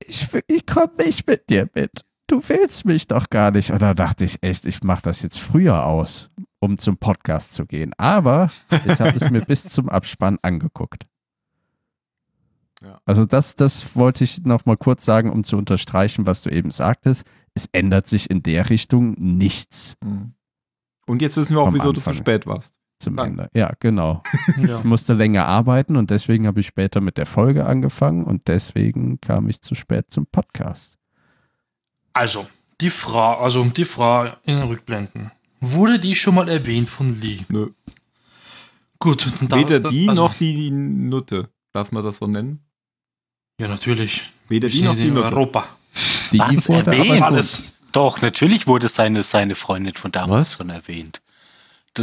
ich, ich komme nicht mit dir mit. Du willst mich doch gar nicht. Und da dachte ich echt, ich mache das jetzt früher aus, um zum Podcast zu gehen. Aber ich habe es mir bis zum Abspann angeguckt. Ja. Also das, das wollte ich noch mal kurz sagen, um zu unterstreichen, was du eben sagtest. Es ändert sich in der Richtung nichts Mhm. Und jetzt wissen wir auch, wieso du Anfang. zu spät warst. Zum Danke. Ende. Ja, genau. Ja. Ich musste länger arbeiten und deswegen habe ich später mit der Folge angefangen und deswegen kam ich zu spät zum Podcast. Also, die Frau, also die Frau in den Rückblenden. Wurde die schon mal erwähnt von Lee? Nö. Gut, dann Weder da- die also, noch die Nutte. Darf man das so nennen? Ja, natürlich. Weder die noch die Nutte. Europa. Die Was? wurde Erwähnt? Doch, natürlich wurde seine, seine Freundin von damals Was? schon erwähnt.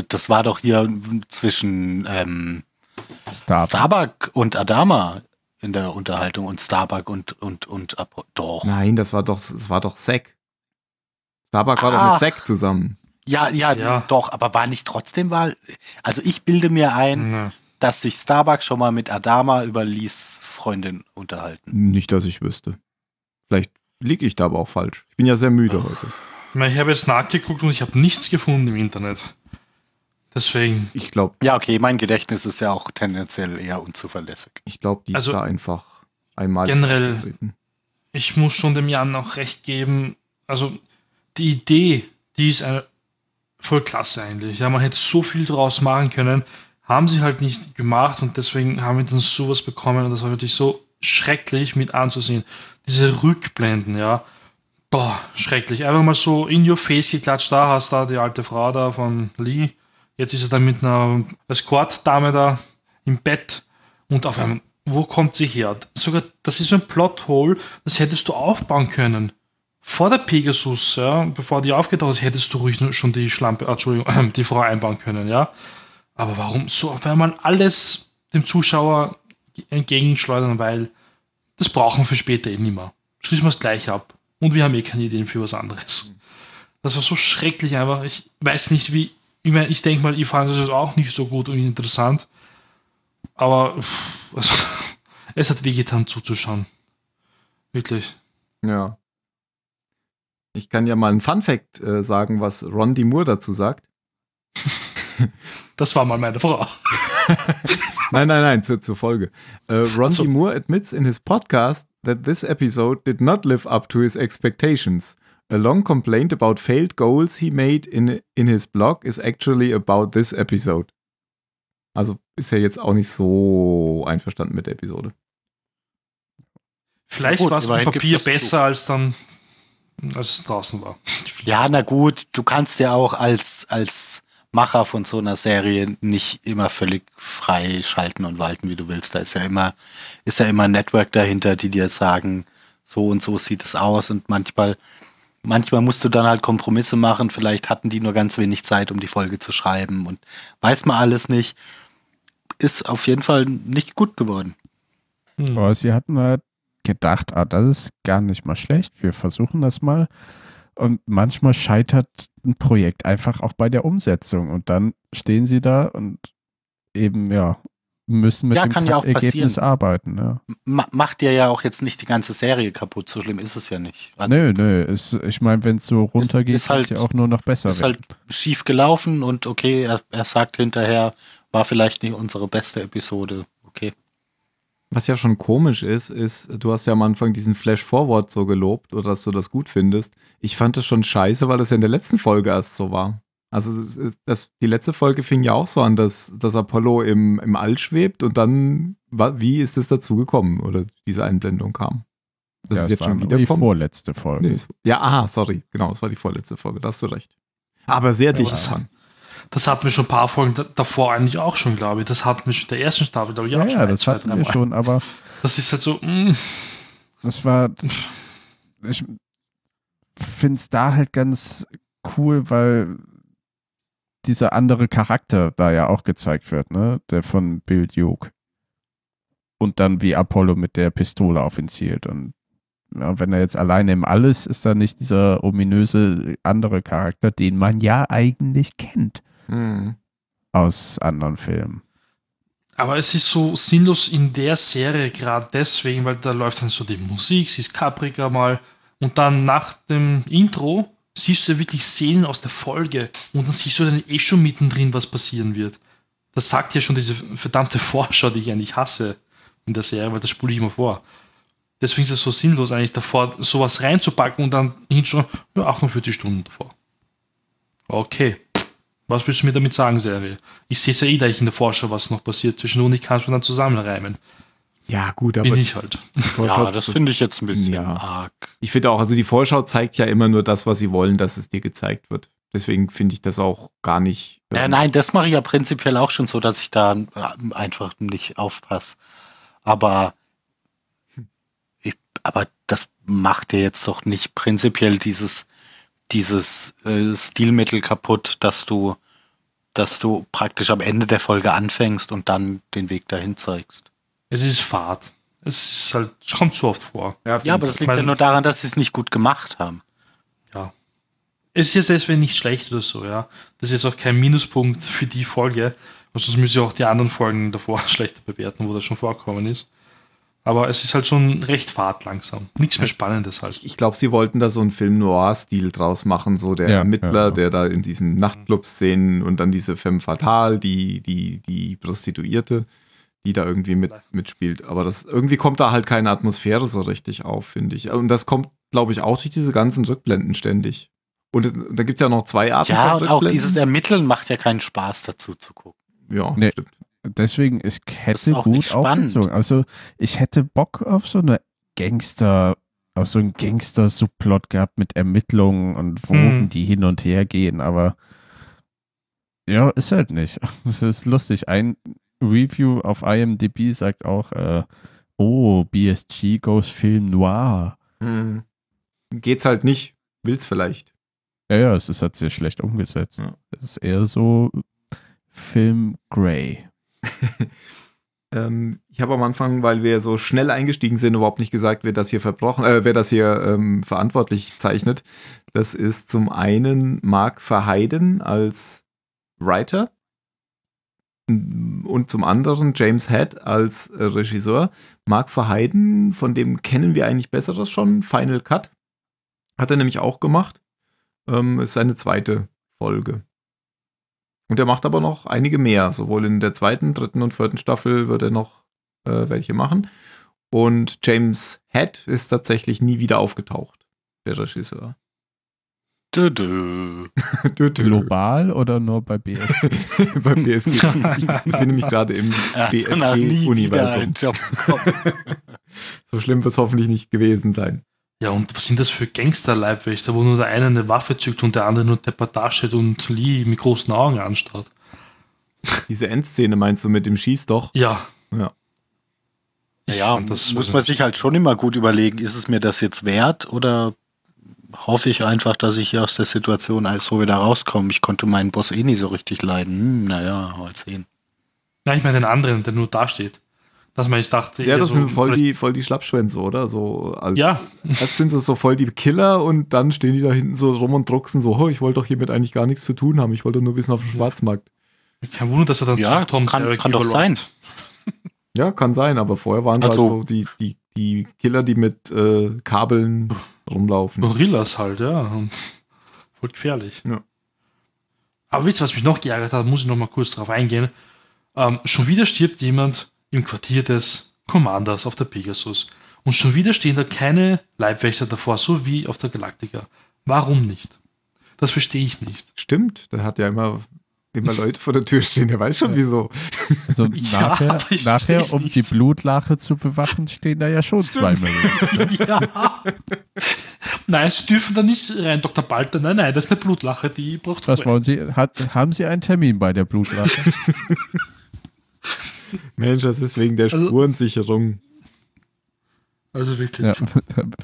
Das war doch hier zwischen ähm, Star Starbuck und Adama in der Unterhaltung und Starbuck und, und, und Apo- doch. Nein, das war doch, das war doch Zack. Starbuck war doch Ach. mit Zack zusammen. Ja, ja, Ja. doch, aber war nicht trotzdem Wahl? Also ich bilde mir ein, Ja. dass sich Starbucks schon mal mit Adama über Lees Freundin unterhalten. Nicht, dass ich wüsste. Vielleicht liege ich da aber auch falsch. Ich bin ja sehr müde heute. Ich meine, Ich habe jetzt nachgeguckt und ich habe nichts gefunden im Internet. Deswegen, Ich glaube, Ja, okay, mein Gedächtnis ist ja auch tendenziell eher unzuverlässig. ich glaube, die Also, ist da einfach einmal. generell- vertreten. ich muss schon dem Jan auch recht geben. Also die Idee, die ist eine, voll klasse eigentlich. Ja, man hätte so viel draus machen können, haben sie halt nicht gemacht und deswegen haben wir dann sowas bekommen und das war wirklich so schrecklich mit anzusehen. Diese Rückblenden, ja. Boah, schrecklich. Einfach mal so in your face geklatscht, da hast du da die alte Frau da von Lee. Jetzt ist er dann mit einer Escort-Dame da im Bett und auf einmal, wo kommt sie her? Sogar, das ist so ein Plothole, das hättest du aufbauen können. Vor der Pegasus, ja, bevor die aufgetaucht ist, hättest du ruhig schon die Schlampe, ah, Entschuldigung, die Frau einbauen können, ja. Aber warum so auf einmal alles dem Zuschauer entgegenschleudern, weil das brauchen wir für später eh nicht mehr. Schließen wir es gleich ab. Und wir haben eh keine Ideen für was anderes. Das war so schrecklich einfach. Ich weiß nicht, wie. Ich meine, ich denke mal, ich fand es auch nicht so gut und interessant. Aber also, es hat wehgetan zuzuschauen. Wirklich. Ja. Ich kann ja mal einen Fun-Fact äh, sagen, was Ron D. Moore dazu sagt. Das war mal meine Frau. Nein, nein, nein, zur, zur Folge. Äh, Ron so. Moore admits in his podcast that this episode did not live up to his expectations. A long complaint about failed goals he made in, in his blog is actually about this episode. Also ist er jetzt auch nicht so einverstanden mit der Episode. Vielleicht war es auf Papier besser als dann, als es draußen war. Ja, na gut, du kannst ja auch als, als Macher von so einer Serie nicht immer völlig frei schalten und walten, wie du willst. Da ist ja immer, ist ja immer ein Network dahinter, die dir sagen, so und so sieht es aus und manchmal, manchmal musst du dann halt Kompromisse machen. Vielleicht hatten die nur ganz wenig Zeit, um die Folge zu schreiben und weiß man alles nicht. Ist auf jeden Fall nicht gut geworden. Hm. Aber sie hatten halt gedacht, ah, das ist gar nicht mal schlecht, wir versuchen das mal. Und manchmal scheitert ein Projekt einfach auch bei der Umsetzung. Und dann stehen sie da und eben, ja, müssen mit Ja, dem kann ja auch Ergebnis passieren. arbeiten. Ja. Ma macht dir ja auch jetzt nicht die ganze Serie kaputt. So schlimm ist es ja nicht. Also, Nö, nö, ist, ich meine, wenn es so runtergeht, ist halt- ja auch nur noch besser ist halt werden. schief gelaufen und okay, er, er sagt hinterher, war vielleicht nicht unsere beste Episode. Okay. Was ja schon komisch ist, ist, du hast ja am Anfang diesen Flash-Forward so gelobt oder dass du das gut findest. Ich fand das schon scheiße, weil das ja in der letzten Folge erst so war. Also das, das, die letzte Folge fing ja auch so an, dass, dass Apollo im, im All schwebt und dann, wie ist es dazu gekommen oder diese Einblendung kam? Das ja, ist jetzt schon wieder die vorletzte Folge. Nee, ja, aha, sorry. Genau, das war die vorletzte Folge, da hast du recht. Aber sehr dicht das- dran. Das hatten wir schon ein paar Folgen da- davor eigentlich auch schon, glaube ich. Das hatten wir schon in der ersten Staffel, glaube ich, auch ja, schon. ja, das zwei, hatten wir dreimal. schon, aber Das ist halt so, mh, das war, ich finde es da halt ganz cool, weil dieser andere Charakter da ja auch gezeigt wird, ne, der von Bill Duke. Und dann wie Apollo mit der Pistole auf ihn zielt und ja, wenn er jetzt alleine im All ist, ist da nicht dieser ominöse andere Charakter, den man ja eigentlich kennt Hm. aus anderen Filmen. Aber es ist so sinnlos in der Serie gerade deswegen, weil da läuft dann so die Musik, sie ist Caprica mal und dann nach dem Intro siehst du wirklich Szenen aus der Folge und dann siehst du dann eh schon mittendrin, was passieren wird. Das sagt ja schon diese verdammte Vorschau, die ich eigentlich hasse in der Serie, weil das spule ich immer vor. Deswegen ist es so sinnlos, eigentlich davor sowas reinzupacken und dann hinschauen, ja, 48 Stunden davor. Okay. Was willst du mir damit sagen, Serie? Ich sehe es ja eh gleich in der Vorschau, was noch passiert zwischen und ich kann es mir dann zusammenreimen. Ja, gut, aber Bin ich halt. Ja, das finde ich jetzt ein bisschen Ja. arg. Ich finde auch, also die Vorschau zeigt ja immer nur das, was sie wollen, dass es dir gezeigt wird. Deswegen finde ich das auch gar nicht. Ja, nein, das mache ich ja prinzipiell auch schon so, dass ich da äh, einfach nicht aufpasse. Aber, ich, aber das macht dir jetzt doch nicht prinzipiell dieses, dieses äh, Stilmittel kaputt, dass du, dass du praktisch am Ende der Folge anfängst und dann den Weg dahin zeigst. Es ist Fahrt. Es ist halt, es kommt zu oft vor. Ja, aber das liegt ja nur daran, dass sie es nicht gut gemacht haben. Ja. es ist jetzt deswegen nicht schlecht oder so, ja. Das ist auch kein Minuspunkt für die Folge. Also sonst müssen ja auch die anderen Folgen davor schlechter bewerten, wo das schon vorkommen ist. Aber es ist halt schon recht fad langsam. Nichts mehr Spannendes halt. Ich glaube, sie wollten da so einen Film Noir-Stil draus machen, so der Ja, Ermittler, ja, ja. der da in diesem Nachtclub-Szenen und dann diese Femme Fatale, die, die, die Prostituierte, die da irgendwie mit, mitspielt. Aber das irgendwie kommt da halt keine Atmosphäre so richtig auf, finde ich. Und das kommt, glaube ich, auch durch diese ganzen Rückblenden ständig. Und da gibt es ja noch zwei Arten Ja, von und auch dieses Ermitteln macht ja keinen Spaß dazu zu gucken. Ja, Nee. stimmt. Deswegen, ich hätte auch nicht gut spannend. aufgezogen. Also, ich hätte Bock auf so eine Gangster, auf so einen Gangster-Subplot gehabt mit Ermittlungen und Wogen, Hm. die hin und her gehen, aber ja, ist halt nicht. Das ist lustig. Ein Review auf IMDb sagt auch, äh, oh, BSG goes Film Noir. Hm. Geht's halt nicht. Will's vielleicht. Ja, ja, es ist halt sehr schlecht umgesetzt. Ja. Es ist eher so Film Grey. Ähm, ich habe am Anfang, weil wir so schnell eingestiegen sind, überhaupt nicht gesagt, wer das hier verbrochen, äh, wer das hier ähm, verantwortlich zeichnet. Das ist zum einen Mark Verheiden als Writer und zum anderen James Head als Regisseur. Mark Verheiden, von dem kennen wir eigentlich Besseres schon. Final Cut hat er nämlich auch gemacht. Ähm, ist seine zweite Folge. Und er macht aber noch einige mehr. Sowohl in der zweiten, dritten und vierten Staffel wird er noch äh, welche machen. Und James Head ist tatsächlich nie wieder aufgetaucht, der Regisseur. Dö, dö. Global oder nur bei BS? Bei BSG. Ich befinde mich gerade im Er BSG-Universum. So schlimm wird es hoffentlich nicht gewesen sein. Ja, und was sind das für Gangster-Leibwächter, wo nur der eine eine Waffe zückt und der andere nur deppert und Lee mit großen Augen anstarrt? Diese Endszene meinst du mit dem Schieß doch? Ja. Ja. Ja, fand das muss so- man sich halt schon immer gut überlegen, ist es mir das jetzt wert oder hoffe ich einfach, dass ich hier aus der Situation als so wieder rauskomme. Ich konnte meinen Boss eh nie so richtig leiden. Hm, naja, mal sehen. Nein, ich meine den anderen, der nur dasteht. Dass man jetzt dachte, Ja, das so, sind voll die, voll die Schlappschwänze, oder? So als, Ja, Erst sind es so voll die Killer und dann stehen die da hinten so rum und drucksen so, oh, ich wollte doch hiermit eigentlich gar nichts zu tun haben. Ich wollte nur bisschen auf dem Schwarzmarkt. kein Wunder, dass er dann Ja, Tom kann, kann doch sein. Ja, kann sein, aber vorher waren es Also- halt so die, die, die Killer, die mit äh, Kabeln rumlaufen. Gorillas halt, ja. Voll gefährlich. Ja. Aber wisst ihr, was mich noch geärgert hat, muss ich noch mal kurz drauf eingehen. Ähm, schon wieder stirbt jemand im Quartier des Commanders auf der Pegasus. Und schon wieder stehen da keine Leibwächter davor, so wie auf der Galactica. Warum nicht? Das verstehe ich nicht. Stimmt, der hat ja immer, immer Leute vor der Tür stehen, der weiß schon wieso. Ja, Also nachher, ich nachher um nicht. die Blutlache zu bewachen, stehen da ja schon zwei Millionen. ja. Nein, sie dürfen da nicht rein, Dr. Balter. Nein, nein, das ist eine Blutlache, die braucht Was Ruhe. wollen Sie? Hat, haben Sie einen Termin bei der Blutlache? Mensch, das ist wegen der Also- Spurensicherung. Also wirklich. ja,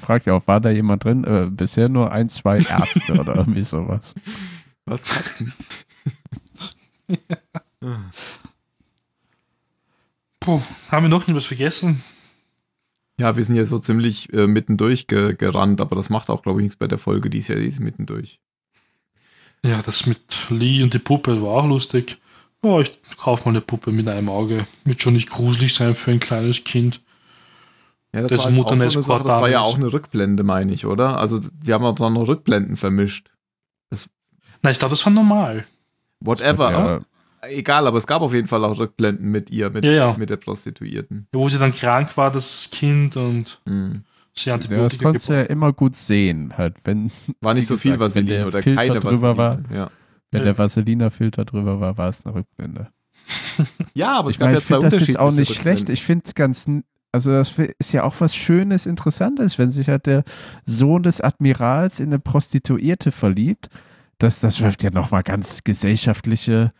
fragt ja auch, war da jemand drin? Äh, bisher nur ein, zwei Ärzte oder irgendwie sowas. Was Katzen? Puh, haben wir noch irgendwas vergessen? Ja, wir sind ja so ziemlich äh, mittendurch ge gerannt, aber das macht auch, glaube ich, nichts bei der Folge, die ist ja ist mittendurch. Ja, das mit Lee und die Puppe war auch lustig. Ja, ich kaufe mal eine Puppe mit einem Auge. Wird schon nicht gruselig sein für ein kleines Kind. Ja, das Das war halt auch so eine Mutanes Sache, das war ja auch eine Rückblende, meine ich, oder? Also, sie haben auch dann noch Rückblenden vermischt. Nein, ich glaube, das war normal. Whatever. Ja, aber, egal, aber es gab auf jeden Fall auch Rückblenden mit ihr, mit, Ja, ja. mit der Prostituierten. Wo sie dann krank war, das Kind und Hm. sie ja, das Antibiotika konntest du ja immer gut sehen, halt, wenn, War nicht so viel gesagt, wenn Vaseline der oder Filter keine drüber Vaseline. Ja. wenn Ja. der Vaselina-Filter drüber war, war es eine Rückblende. ja, aber es ich gab meine, ja ich zwei finde das jetzt unterschiedliche auch nicht schlecht. Ich finde es ganz, also das ist ja auch was Schönes, Interessantes, wenn sich halt der Sohn des Admirals in eine Prostituierte verliebt. Das, das wirft ja nochmal ganz gesellschaftliche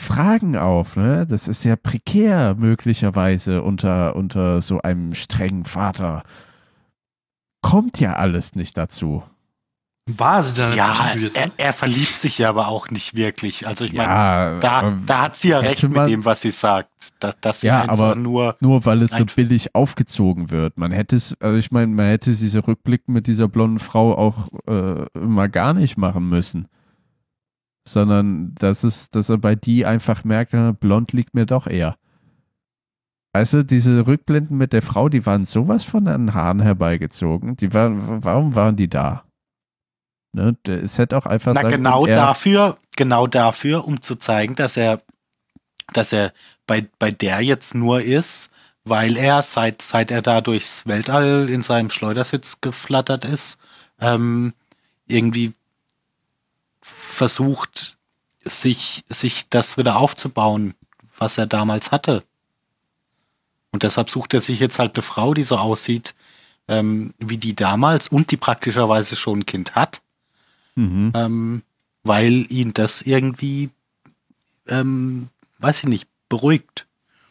Fragen auf. Ne? Das ist ja prekär möglicherweise unter, unter so einem strengen Vater. Kommt ja alles nicht dazu. War sie dann Ja, prostituiert? er, er verliebt sich ja aber auch nicht wirklich. Also ich meine, Ja, da, aber da hat sie ja recht mit man- dem, was sie sagt. Dass, dass sie Ja, einfach aber- nur. nur weil es so billig aufgezogen wird. Man hätte es, also ich meine, man hätte diese Rückblicken mit dieser blonden Frau auch äh, mal gar nicht machen müssen. Sondern dass es, dass er bei die einfach merkt, äh, blond liegt mir doch eher. Weißt du, diese Rückblenden mit der Frau, die waren sowas von an den Haaren herbeigezogen. Die waren, warum waren die da? Ne, der- es hätte auch einfach Na, genau können, dafür, genau dafür, um zu zeigen, dass er, dass er bei, bei der jetzt nur ist, weil er, seit, seit er da durchs Weltall in seinem Schleudersitz geflattert ist, ähm, irgendwie versucht, sich, sich das wieder aufzubauen, was er damals hatte. Und deshalb sucht er sich jetzt halt eine Frau, die so aussieht, ähm, wie die damals und die praktischerweise schon ein Kind hat Mhm. ähm, weil ihn das irgendwie, ähm, weiß ich nicht, beruhigt.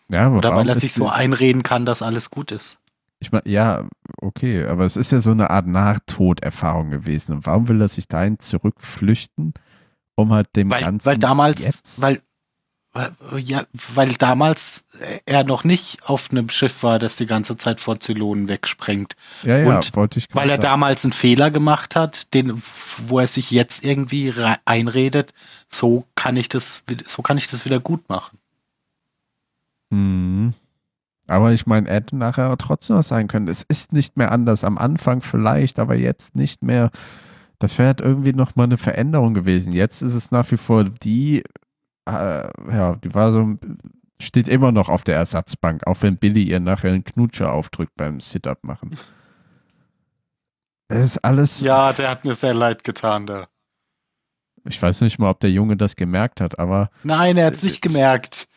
Ja, Oder weil er sich so einreden kann, dass alles gut ist. Ich meine, ja, okay, aber es ist ja so eine Art Nahtoderfahrung gewesen. Und warum will er sich dahin zurückflüchten, um halt dem Weil, Ganzen weil damals, weil, ja, weil damals er noch nicht auf einem Schiff war, das die ganze Zeit vor Zylonen wegsprengt. ja, ja, und wollte ich Weil er damals einen Fehler gemacht hat, den, wo er sich jetzt irgendwie einredet, so kann ich das, so kann ich das wieder gut machen. Mhm. Aber ich meine, er hätte nachher trotzdem was sein können. Es ist nicht mehr anders. Am Anfang vielleicht, aber jetzt nicht mehr. Das wäre halt irgendwie nochmal eine Veränderung gewesen. Jetzt ist es nach wie vor die, äh, ja, die war so, steht immer noch auf der Ersatzbank, auch wenn Billy ihr nachher einen Knutscher aufdrückt beim Sit-Up machen. Das ist alles. Ja, der hat mir sehr leid getan, da. Ich weiß nicht mal, ob der Junge das gemerkt hat, aber Nein, er hat es nicht gemerkt.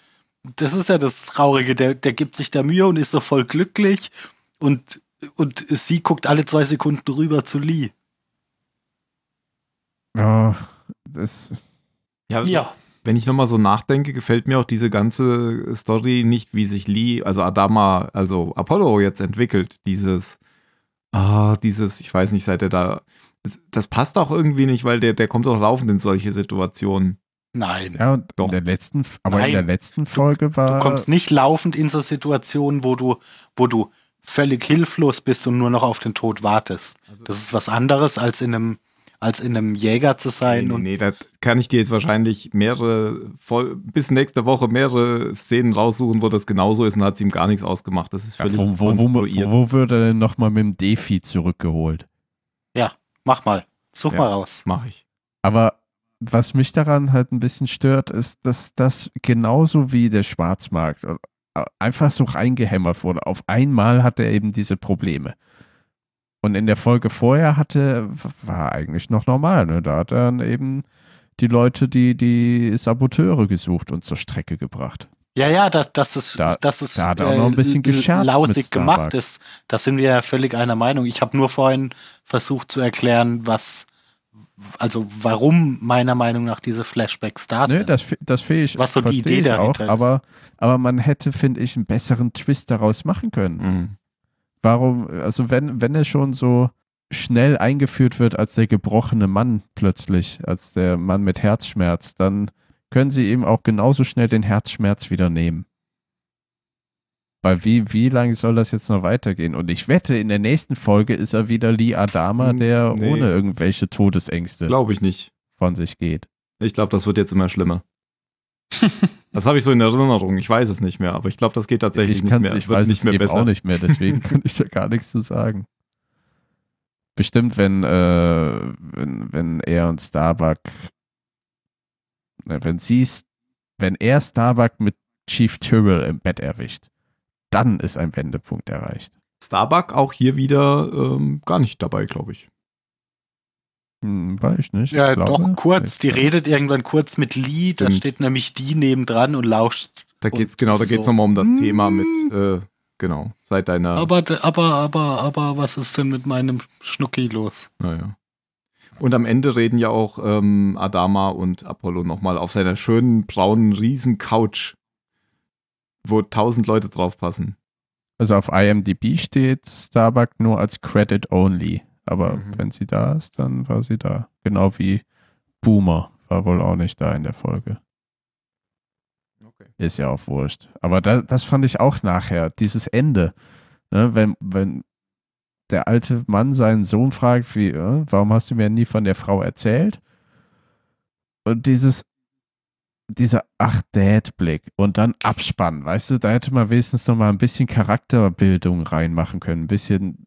Das ist ja das Traurige. Der, der gibt sich da Mühe und ist so voll glücklich. Und, und sie guckt alle zwei Sekunden rüber zu Lee. ja, das, Ja, Ja. Wenn ich nochmal so nachdenke, gefällt mir auch diese ganze Story nicht, wie sich Lee, also Adama, also Apollo jetzt entwickelt. Dieses, ah, dieses, ich weiß nicht, seit er da, das, das passt auch irgendwie nicht, weil der, der kommt auch laufend in solche Situationen. Nein. ja, Doch. in der letzten, aber in Nein. der letzten Folge war. Du kommst nicht laufend in so Situationen, wo du, wo du völlig hilflos bist und nur noch auf den Tod wartest. Das ist was anderes, als in einem, als in einem Jäger zu sein. Nee, nee, und nee, da kann ich dir jetzt wahrscheinlich mehrere, voll, bis nächste Woche mehrere Szenen raussuchen, wo das genauso ist und hat es ihm gar nichts ausgemacht. Das ist Ja, völlig wo, wo, wo, konstruiert. wo wird er denn nochmal mit dem Defi zurückgeholt? Mach mal. Such Ja. mal raus. Mach ich. Aber was mich daran halt ein bisschen stört, ist, dass das genauso wie der Schwarzmarkt äh, einfach so reingehämmert wurde. Auf einmal hatte er eben diese Probleme. Und in der Folge vorher hatte, war eigentlich noch normal. Ne? Da hat er dann eben die Leute, die, die Saboteure gesucht und zur Strecke gebracht. Ja, ja, dass das ist, Da- das ist da hat er auch noch ein bisschen l- gescherzt lausig gemacht ist. Da sind wir ja völlig einer Meinung. Ich habe nur vorhin versucht zu erklären, was, also warum meiner Meinung nach diese Flashbacks da sind. Ne, das, das finde ich, Was so die Idee ich auch, dahinter ist. aber, aber man hätte, finde ich, einen besseren Twist daraus machen können. Mhm. Warum, also wenn, wenn er schon so schnell eingeführt wird als der gebrochene Mann plötzlich, als der Mann mit Herzschmerz, dann können sie ihm auch genauso schnell den Herzschmerz wieder nehmen. Weil wie, wie lange soll das jetzt noch weitergehen? Und ich wette, in der nächsten Folge ist er wieder Lee Adama, der nee. ohne irgendwelche Todesängste Glaube ich nicht. von sich geht. Ich glaube, das wird jetzt immer schlimmer. Das habe ich so in Erinnerung. Ich weiß es nicht mehr, aber ich glaube, das geht tatsächlich ich nicht kann, mehr. Ich weiß nicht es mehr eben besser. auch nicht mehr, deswegen kann ich da gar nichts zu sagen. Bestimmt, wenn, äh, wenn, wenn er und Starbuck, wenn sie, wenn er Starbuck mit Chief Tyrrell im Bett erwischt, dann ist ein Wendepunkt erreicht. Starbuck auch hier wieder ähm, gar nicht dabei, glaube ich. Hm, weiß ich nicht. ja, ich glaube, doch kurz. Die redet irgendwann kurz mit Lee. Da steht nämlich die nebendran und lauscht. Da geht's genau, da so. geht's nochmal um das Mm. Thema mit, äh, genau, seit deiner, Aber, aber, aber, aber, was ist denn mit meinem Schnucki los? naja. Und am Ende reden ja auch ähm, Adama und Apollo nochmal auf seiner schönen braunen Riesen-Couch, wo tausend Leute draufpassen. Also auf IMDb steht Starbuck nur als Credit Only. Aber Mhm. wenn sie da ist, dann war sie da. Genau wie Boomer war wohl auch nicht da in der Folge. Okay. Ist ja auch wurscht. Aber da, das fand ich auch nachher, dieses Ende. Ne, wenn, wenn der alte Mann seinen Sohn fragt, wie, äh, warum hast du mir nie von der Frau erzählt? Und dieses, dieser Ach, Dad-Blick und dann Abspann, weißt du, da hätte man wenigstens noch mal ein bisschen Charakterbildung reinmachen können, ein bisschen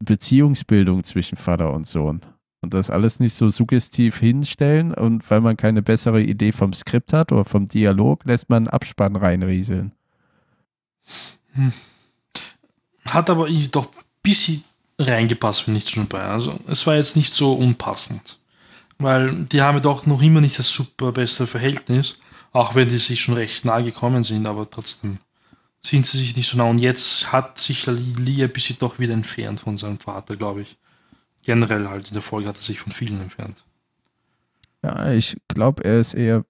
Beziehungsbildung zwischen Vater und Sohn. Und das alles nicht so suggestiv hinstellen und weil man keine bessere Idee vom Skript hat oder vom Dialog, lässt man einen Abspann reinrieseln. Hat aber irgendwie doch ein bisschen reingepasst, finde ich schon bei. Also es war jetzt nicht so unpassend. Weil die haben doch noch immer nicht das super beste Verhältnis, auch wenn die sich schon recht nahe gekommen sind, aber trotzdem sind sie sich nicht so nah. Und jetzt hat sich Lee ein bisschen doch wieder entfernt von seinem Vater, glaube ich. Generell halt in der Folge hat er sich von vielen entfernt. Ja, ich glaube, er ist eher.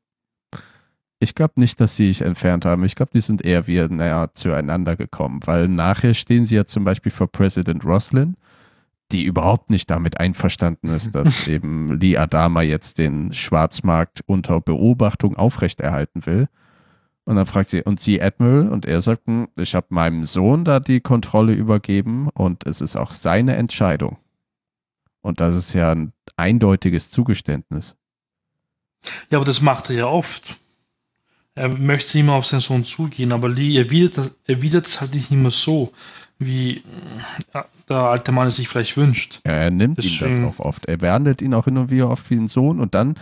Ich glaube nicht, dass sie sich entfernt haben. Ich glaube, die sind eher wieder näher zueinander gekommen, weil nachher stehen sie ja zum Beispiel vor President Roslin, die überhaupt nicht damit einverstanden ist, dass eben Lee Adama jetzt den Schwarzmarkt unter Beobachtung aufrechterhalten will. Und dann fragt sie, und sie Admiral? Und er sagt, "Hm, ich habe meinem Sohn da die Kontrolle übergeben und es ist auch seine Entscheidung. Und das ist ja ein eindeutiges Zugeständnis. Ja, aber das macht er ja oft. Er möchte immer auf seinen Sohn zugehen, aber Lee erwidert das, erwidert das halt nicht immer so, wie äh, der alte Mann es sich vielleicht wünscht. Ja, er nimmt ihn das Deswegen- auch oft. Er behandelt ihn auch hin und wieder oft wie ein Sohn und dann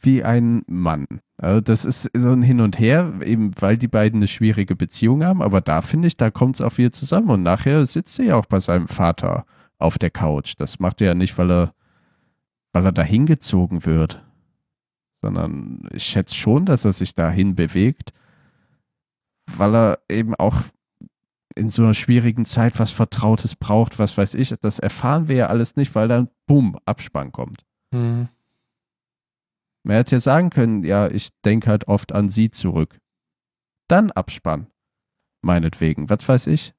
wie ein Mann. Also das ist so ein Hin und Her, eben weil die beiden eine schwierige Beziehung haben, aber da finde ich, da kommt es auf wieder zusammen und nachher sitzt er ja auch bei seinem Vater auf der Couch. Das macht er ja nicht, weil er, weil er da hingezogen wird, sondern ich schätze schon, dass er sich dahin bewegt, weil er eben auch in so einer schwierigen Zeit was Vertrautes braucht, was weiß ich. Das erfahren wir ja alles nicht, weil dann, bumm, Abspann kommt. Hm. Man hätte ja sagen können, ja, ich denke halt oft an sie zurück. Dann Abspann. Meinetwegen. Was weiß ich?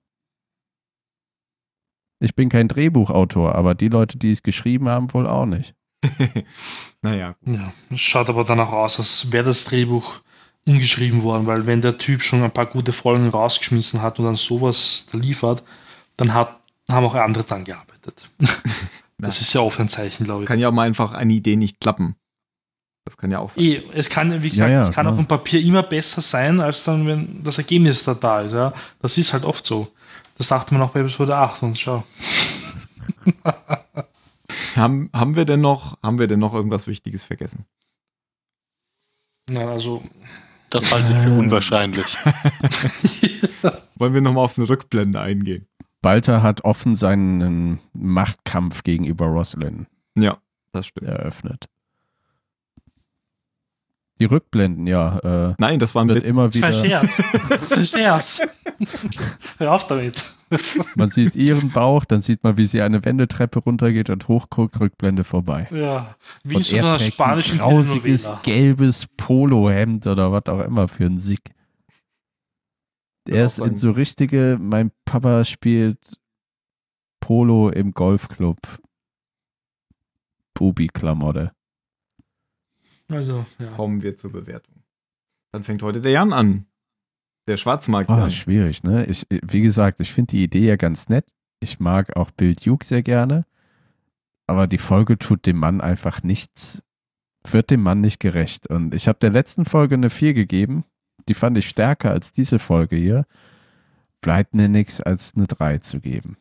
Ich bin kein Drehbuchautor, aber die Leute, die es geschrieben haben, wohl auch nicht. naja, Ja, es schaut aber danach aus, als wäre das Drehbuch umgeschrieben worden, weil wenn der Typ schon ein paar gute Folgen rausgeschmissen hat und dann sowas liefert, dann hat, haben auch andere dran gearbeitet. das ist ja oft ein Zeichen, glaube ich. kann ja auch mal einfach eine Idee nicht klappen. Das kann ja auch sein. Eh, es kann, wie gesagt, Ja, ja, es kann klar. auf dem Papier immer besser sein, als dann, wenn das Ergebnis da da ist. Ja? Das ist halt oft so. Das dachte man auch bei Episode 8 und schau. Haben, haben, wir denn noch, haben wir denn noch irgendwas Wichtiges vergessen? Nein, also, Das halte ich für unwahrscheinlich. Wollen wir nochmal auf eine Rückblende eingehen? Balter hat offen seinen Machtkampf gegenüber Roslyn Ja, das stimmt. eröffnet. Die Rückblenden, ja, äh, Nein, das war ein wird Witz. immer wieder. Scherz. Das war ein Scherz. Hör auf damit. Man sieht ihren Bauch, dann sieht man, wie sie eine Wendeltreppe runtergeht und hochguckt, Rückblende vorbei. Ja, wie und in so er einer spanischen ein grausiges, gelbes Polohemd oder was auch immer für ein Sick. Würde Er ist in so richtige, mein Papa spielt Polo im Golfclub. Bubi-Klamotte. Also, ja. Kommen wir zur Bewertung. Dann fängt heute der Jan an. Der Schwarzmarkt. Ah, Jan. schwierig, ne? Ich, wie gesagt, ich finde die Idee ja ganz nett. Ich mag auch Bill Duke sehr gerne. Aber die Folge tut dem Mann einfach nichts, wird dem Mann nicht gerecht. Und ich habe der letzten Folge eine 4 gegeben. Die fand ich stärker als diese Folge hier. Bleibt mir nichts als eine 3 zu geben.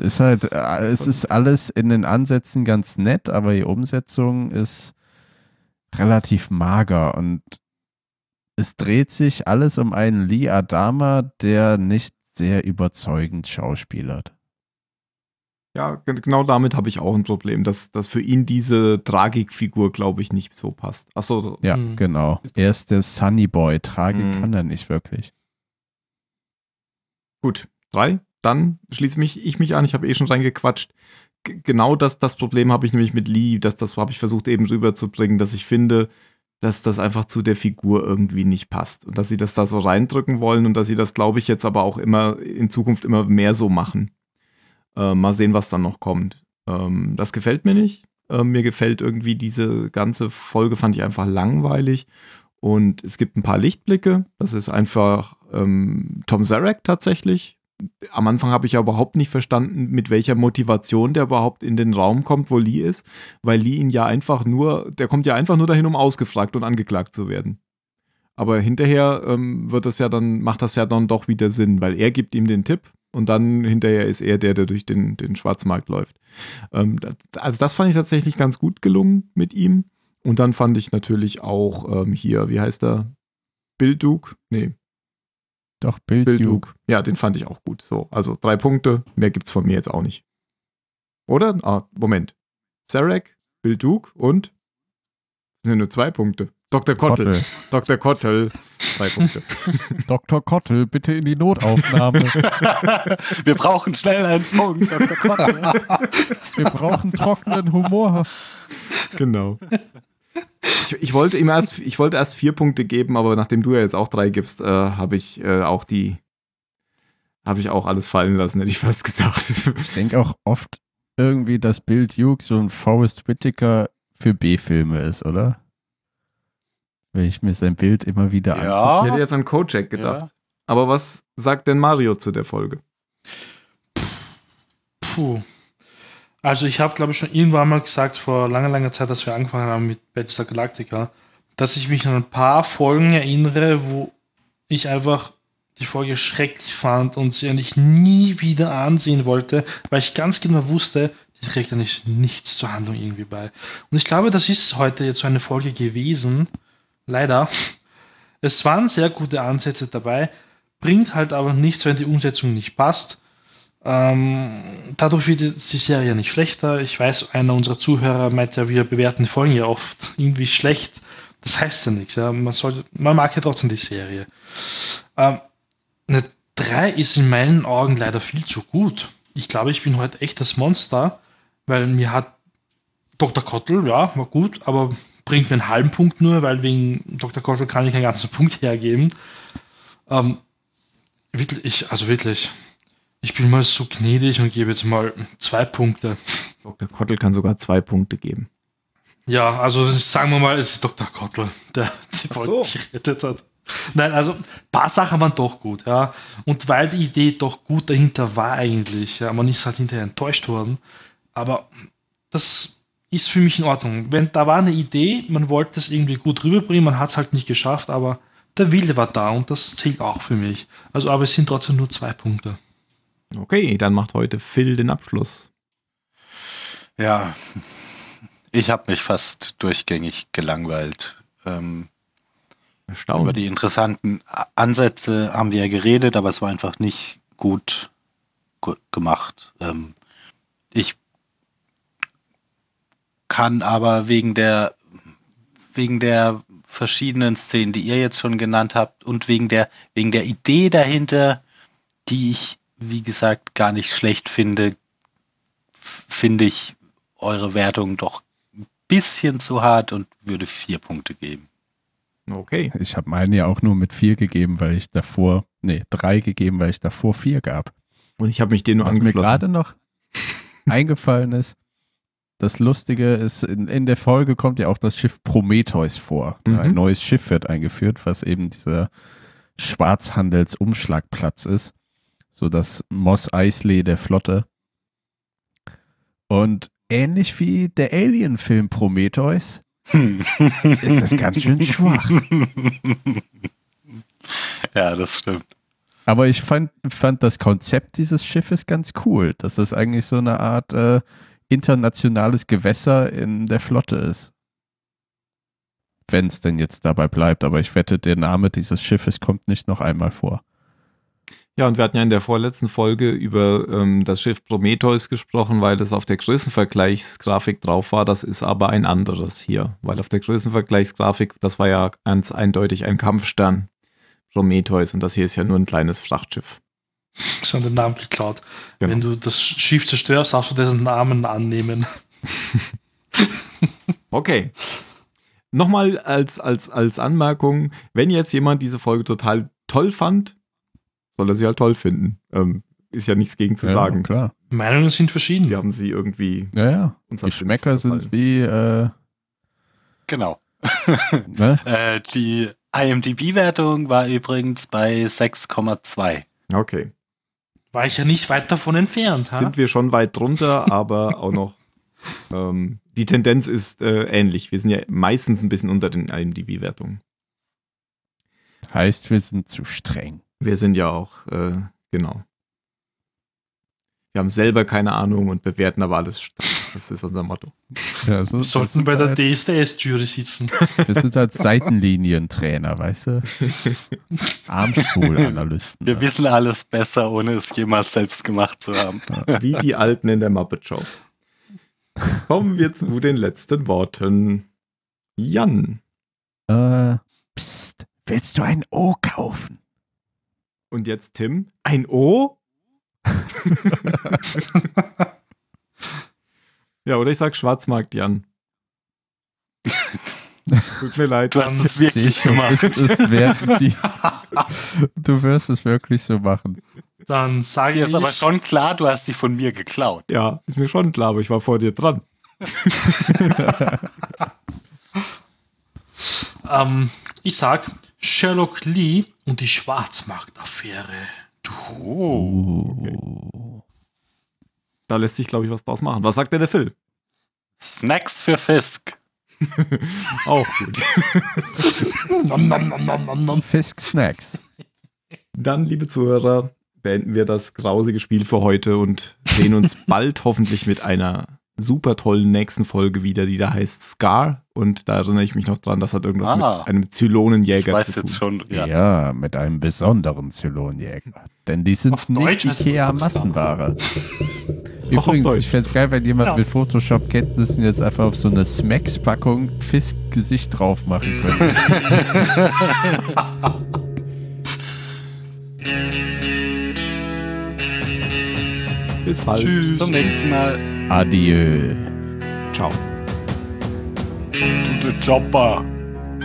Ist halt, äh, es ist alles in den Ansätzen ganz nett, aber die Umsetzung ist relativ mager und es dreht sich alles um einen Lee Adama, der nicht sehr überzeugend schauspielert. Ja, genau damit habe ich auch ein Problem, dass, dass für ihn diese Tragikfigur, glaube ich, nicht so passt. Achso, so. Ja, Hm. genau. Er ist der Sunny Boy. Tragik Hm. kann er nicht wirklich. gut. Drei. Dann schließe mich ich mich an. Ich habe eh schon reingequatscht. G genau das, das Problem habe ich nämlich mit Lee. Das, das habe ich versucht eben rüberzubringen, dass ich finde, dass das einfach zu der Figur irgendwie nicht passt. Und dass sie das da so reindrücken wollen und dass sie das, glaube ich, jetzt aber auch immer in Zukunft immer mehr so machen. Äh, mal sehen, was dann noch kommt. Ähm, das gefällt mir nicht. Äh, mir gefällt irgendwie diese ganze Folge, fand ich einfach langweilig. Und es gibt ein paar Lichtblicke. Das ist einfach ähm, Tom Zarek tatsächlich. Am Anfang habe ich ja überhaupt nicht verstanden, mit welcher Motivation der überhaupt in den Raum kommt, wo Lee ist, weil Lee ihn ja einfach nur, der kommt ja einfach nur dahin, um ausgefragt und angeklagt zu werden. Aber hinterher ähm, wird das ja dann, macht das ja dann doch wieder Sinn, weil er gibt ihm den Tipp und dann hinterher ist er der, der durch den, den Schwarzmarkt läuft. Ähm, das, also das fand ich tatsächlich ganz gut gelungen mit ihm. Und dann fand ich natürlich auch ähm, hier, wie heißt er? Bill Duke? Nee. Doch, Bill, Bill Duke. Duke. Ja, den fand ich auch gut. So, also drei Punkte. Mehr gibt's von mir jetzt auch nicht. Oder? Ah, Moment. Sarek, Bill Duke und das sind nur zwei Punkte. Dr. Kottel. Kottel. Dr. Kottel. Drei Punkte. Dr. Kottel, bitte in die Notaufnahme. Wir brauchen schnell einen Punkt, Dr. Kottel. Wir brauchen trockenen Humor. genau. Ich, ich, wollte ihm erst, ich wollte erst vier Punkte geben, aber nachdem du ja jetzt auch drei gibst, äh, habe ich äh, auch die, habe ich auch alles fallen lassen, hätte ich fast gesagt. Ich denke auch oft irgendwie, dass Bill Duke so ein Forrest Whitaker für B-Filme ist, oder? Wenn ich mir sein Bild immer wieder angucke. Ich hätte jetzt an Kojak gedacht. Aber was sagt denn Mario zu der Folge? Puh. Also ich habe, glaube ich, schon irgendwann mal gesagt, vor langer, langer Zeit, dass wir angefangen haben mit Battlestar Galactica, dass ich mich an ein paar Folgen erinnere, wo ich einfach die Folge schrecklich fand und sie eigentlich nie wieder ansehen wollte, weil ich ganz genau wusste, die trägt eigentlich nichts zur Handlung irgendwie bei. Und ich glaube, das ist heute jetzt so eine Folge gewesen. Leider. Es waren sehr gute Ansätze dabei, bringt halt aber nichts, wenn die Umsetzung nicht passt. Ähm, dadurch wird die Serie nicht schlechter. Ich weiß, einer unserer Zuhörer meint ja, wir bewerten die Folgen ja oft irgendwie schlecht. Das heißt ja nichts. Ja. Man, sollte, man mag ja trotzdem die Serie. Ähm, eine 3 ist in meinen Augen leider viel zu gut. Ich glaube, ich bin heute echt das Monster, weil mir hat Dr. Kottel, ja, war gut, aber bringt mir einen halben Punkt nur, weil wegen Dr. Kottel kann ich einen ganzen Punkt hergeben. Ähm, wirklich, also wirklich, ich bin mal so gnädig und gebe jetzt mal zwei Punkte. Dr. Kottel kann sogar zwei Punkte geben. Ja, also sagen wir mal, es ist Dr. Kottel, der die Folge so. gerettet hat. Nein, also ein paar Sachen waren doch gut, ja. Und weil die Idee doch gut dahinter war eigentlich, ja, man ist halt hinterher enttäuscht worden. Aber das ist für mich in Ordnung. Wenn da war eine Idee, man wollte es irgendwie gut rüberbringen, man hat es halt nicht geschafft, aber der Wille war da und das zählt auch für mich. Also, aber es sind trotzdem nur zwei Punkte. Okay, dann macht heute Phil den Abschluss. Ja, ich habe mich fast durchgängig gelangweilt. Ähm, über die interessanten Ansätze haben wir ja geredet, aber es war einfach nicht gut gemacht. Ähm, ich kann aber wegen der wegen der verschiedenen Szenen, die ihr jetzt schon genannt habt und wegen der wegen der Idee dahinter, die ich wie gesagt gar nicht schlecht finde, finde ich eure Wertung doch ein bisschen zu hart und würde vier Punkte geben. Okay. Ich habe meine ja auch nur mit vier gegeben, weil ich davor, nee, drei gegeben, weil ich davor vier gab. Und ich habe mich den nur Was mir gerade noch eingefallen ist, das Lustige ist, in, in, der Folge kommt ja auch das Schiff Prometheus vor. Mhm. Ein neues Schiff wird eingeführt, was eben dieser Schwarzhandelsumschlagplatz ist. So das Moss Eisley der Flotte. Und ähnlich wie der Alien-Film Prometheus ist das ganz schön schwach. Ja, das stimmt. Aber ich fand, fand das Konzept dieses Schiffes ganz cool, dass das eigentlich so eine Art äh, internationales Gewässer in der Flotte ist. Wenn es denn jetzt dabei bleibt, aber ich wette, der Name dieses Schiffes kommt nicht noch einmal vor. Ja, und wir hatten ja in der vorletzten Folge über ähm, das Schiff Prometheus gesprochen, weil das auf der Größenvergleichsgrafik drauf war. Das ist aber ein anderes hier, weil auf der Größenvergleichsgrafik, das war ja ganz eindeutig ein Kampfstern Prometheus und das hier ist ja nur ein kleines Frachtschiff. Das haben den Namen geklaut. Genau. Wenn du das Schiff zerstörst, darfst du dessen Namen annehmen. okay. Nochmal als, als, als Anmerkung, wenn jetzt jemand diese Folge total toll fand, soll er sie halt toll finden. Ähm, ist ja nichts gegen zu ja, sagen. Klar. Meinungen sind verschieden. Wir haben sie irgendwie Ja, ja. Die Schmecker sind wie, äh, Genau. ne? Äh, die IMDb-Wertung war übrigens bei 6,2. Okay. War ich ja nicht weit davon entfernt. Ha? Sind wir schon weit drunter, aber auch noch. Ähm, die Tendenz ist äh, ähnlich. Wir sind ja meistens ein bisschen unter den IMDb-Wertungen. Heißt, wir sind zu streng. Wir sind ja auch, äh, genau. Wir haben selber keine Ahnung und bewerten aber alles stark. Das ist unser Motto. Ja, so, Wir sollten bei der halt, DSDS-Jury sitzen. Wir sind halt Seitenlinientrainer, weißt du? Armstuhlanalysten. Wir wissen alles besser, ohne es jemals selbst gemacht zu haben. Wie die Alten in der Muppet Show. Kommen wir zu den letzten Worten. Jan. Äh, psst, willst du ein O kaufen? Und jetzt Tim. Ein O? ja, oder ich sag Schwarzmarkt, Jan. Tut mir leid. Du hast es wirklich Ich- gemacht. Die, du wirst es wirklich so machen. Dann sage Dir ich, ist aber schon klar, du hast sie von mir geklaut. Ja, ist mir schon klar, aber ich war vor dir dran. ähm, ich sag Sherlock Lee und die Schwarzmarktaffäre. Du. Oh. Uh, Da lässt sich, glaube ich, was draus machen. Was sagt denn der Phil? Snacks für Fisk. Auch gut. Nom, nom, nom, nom, nom, nom. Fisk Snacks. Dann, liebe Zuhörer, beenden wir das grausige Spiel für heute und sehen uns bald hoffentlich mit einer super tollen nächsten Folge wieder, die da heißt Scar. Und da erinnere ich mich noch dran, das hat irgendwas Ah. mit einem Ich Zylonenjäger weiß zu tun. jetzt schon. Ja. Ja. mit einem besonderen Zylonjäger. Denn die sind Auf nicht Ikea-Massenware. Übrigens, ich fände es geil, wenn jemand Ja. mit Photoshop-Kenntnissen jetzt einfach auf so eine Smacks-Packung Fisk-Gesicht drauf machen könnte. Bis bald. Bis zum nächsten Mal. Adieu. Ciao. To the Chopper.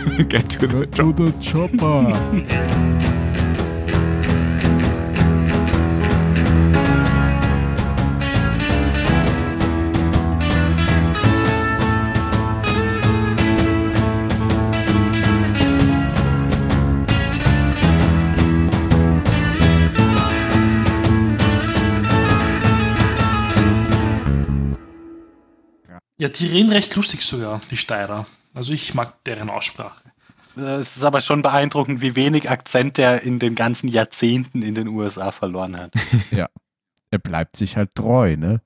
Get to the job. the chopper. die reden recht lustig sogar, die Steirer. Also ich mag deren Aussprache. Es ist aber schon beeindruckend, wie wenig Akzent er in den ganzen Jahrzehnten in den USA verloren hat. Er bleibt sich halt treu, ne?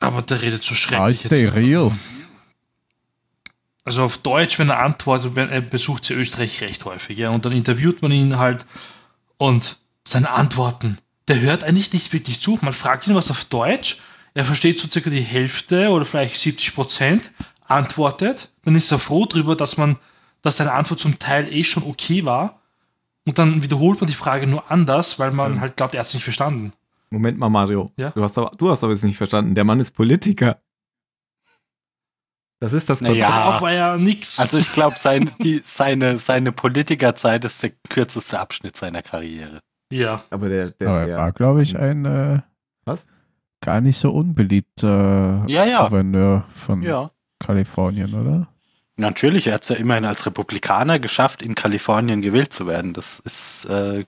Aber der redet so schrecklich. stay jetzt. real. Also auf Deutsch, wenn er antwortet, wenn er besucht sie Österreich recht häufig, ja, und dann interviewt man ihn halt und seine Antworten, der hört eigentlich nicht wirklich zu. Man fragt ihn was auf Deutsch, er versteht so circa die Hälfte oder vielleicht 70 Prozent, antwortet, dann ist er froh drüber, dass man, dass seine Antwort zum Teil eh schon okay war und dann wiederholt man die Frage nur anders, weil man Ja. halt glaubt, er hat es nicht verstanden. Moment mal, Mario. Ja? Du, hast aber, du hast aber jetzt nicht verstanden. Der Mann ist Politiker. Das ist das Naja. Konzept. Auch war ja nix. Also ich glaube, sein, die- seine, seine Politikerzeit ist der kürzeste Abschnitt seiner Karriere. ja. Aber der, der, Aber er der war, glaube ich, ein äh, Was? Gar nicht so unbeliebter Ja, ja. Gouverneur von Ja. Kalifornien, oder? Natürlich, er hat es ja immerhin als Republikaner geschafft, in Kalifornien gewählt zu werden. Das ist äh,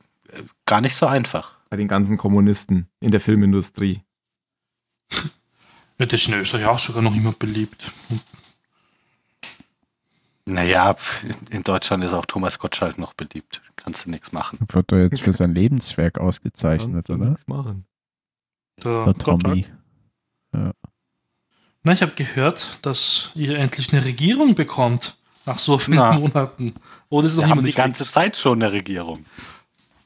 gar nicht so einfach. bei den ganzen Kommunisten in der Filmindustrie. Ja, das ist in Österreich auch sogar noch immer beliebt. Naja, in Deutschland ist auch Thomas Gottschalk noch beliebt. Kannst du nichts machen. Wird er jetzt für sein Lebenswerk ausgezeichnet, Kannst du oder? nichts machen. Der Der. Tommy. Na, ich habe gehört, dass ihr endlich eine Regierung bekommt. Nach so vielen Na. Monaten. Oder ist Wir noch immer haben die ganze fix? Zeit schon eine Regierung.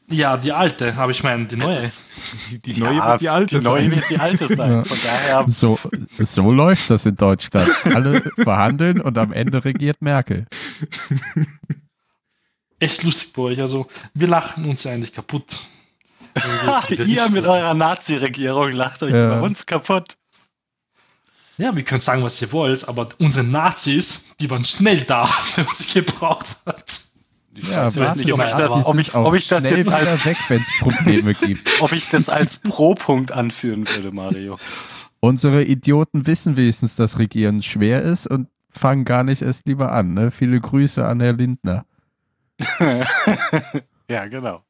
Ja, die alte, aber ich meine, die neue. Ist- Die, die neue ja, wird die alte Die neue sein. wird die alte sein. Ja. Von daher, So, so läuft das in Deutschland. Alle verhandeln und am Ende regiert Merkel. Echt lustig bei euch. Also, wir lachen uns ja eigentlich kaputt. Ihr mit eurer Nazi-Regierung lacht euch Ja. über uns kaputt. Ja, wir können sagen, was ihr wollt, aber unsere Nazis, die waren schnell da, wenn man sie gebraucht hat. Ich Ja, weiß jetzt warte nicht, ob ich das, ob ich, ob ich jetzt als, weg, Probleme gibt. ob ich das als Pro-Punkt anführen würde, Mario. Unsere Idioten wissen wenigstens, dass Regieren schwer ist und fangen gar nicht erst lieber an. Ne? Viele Grüße an Herr Lindner. ja, genau.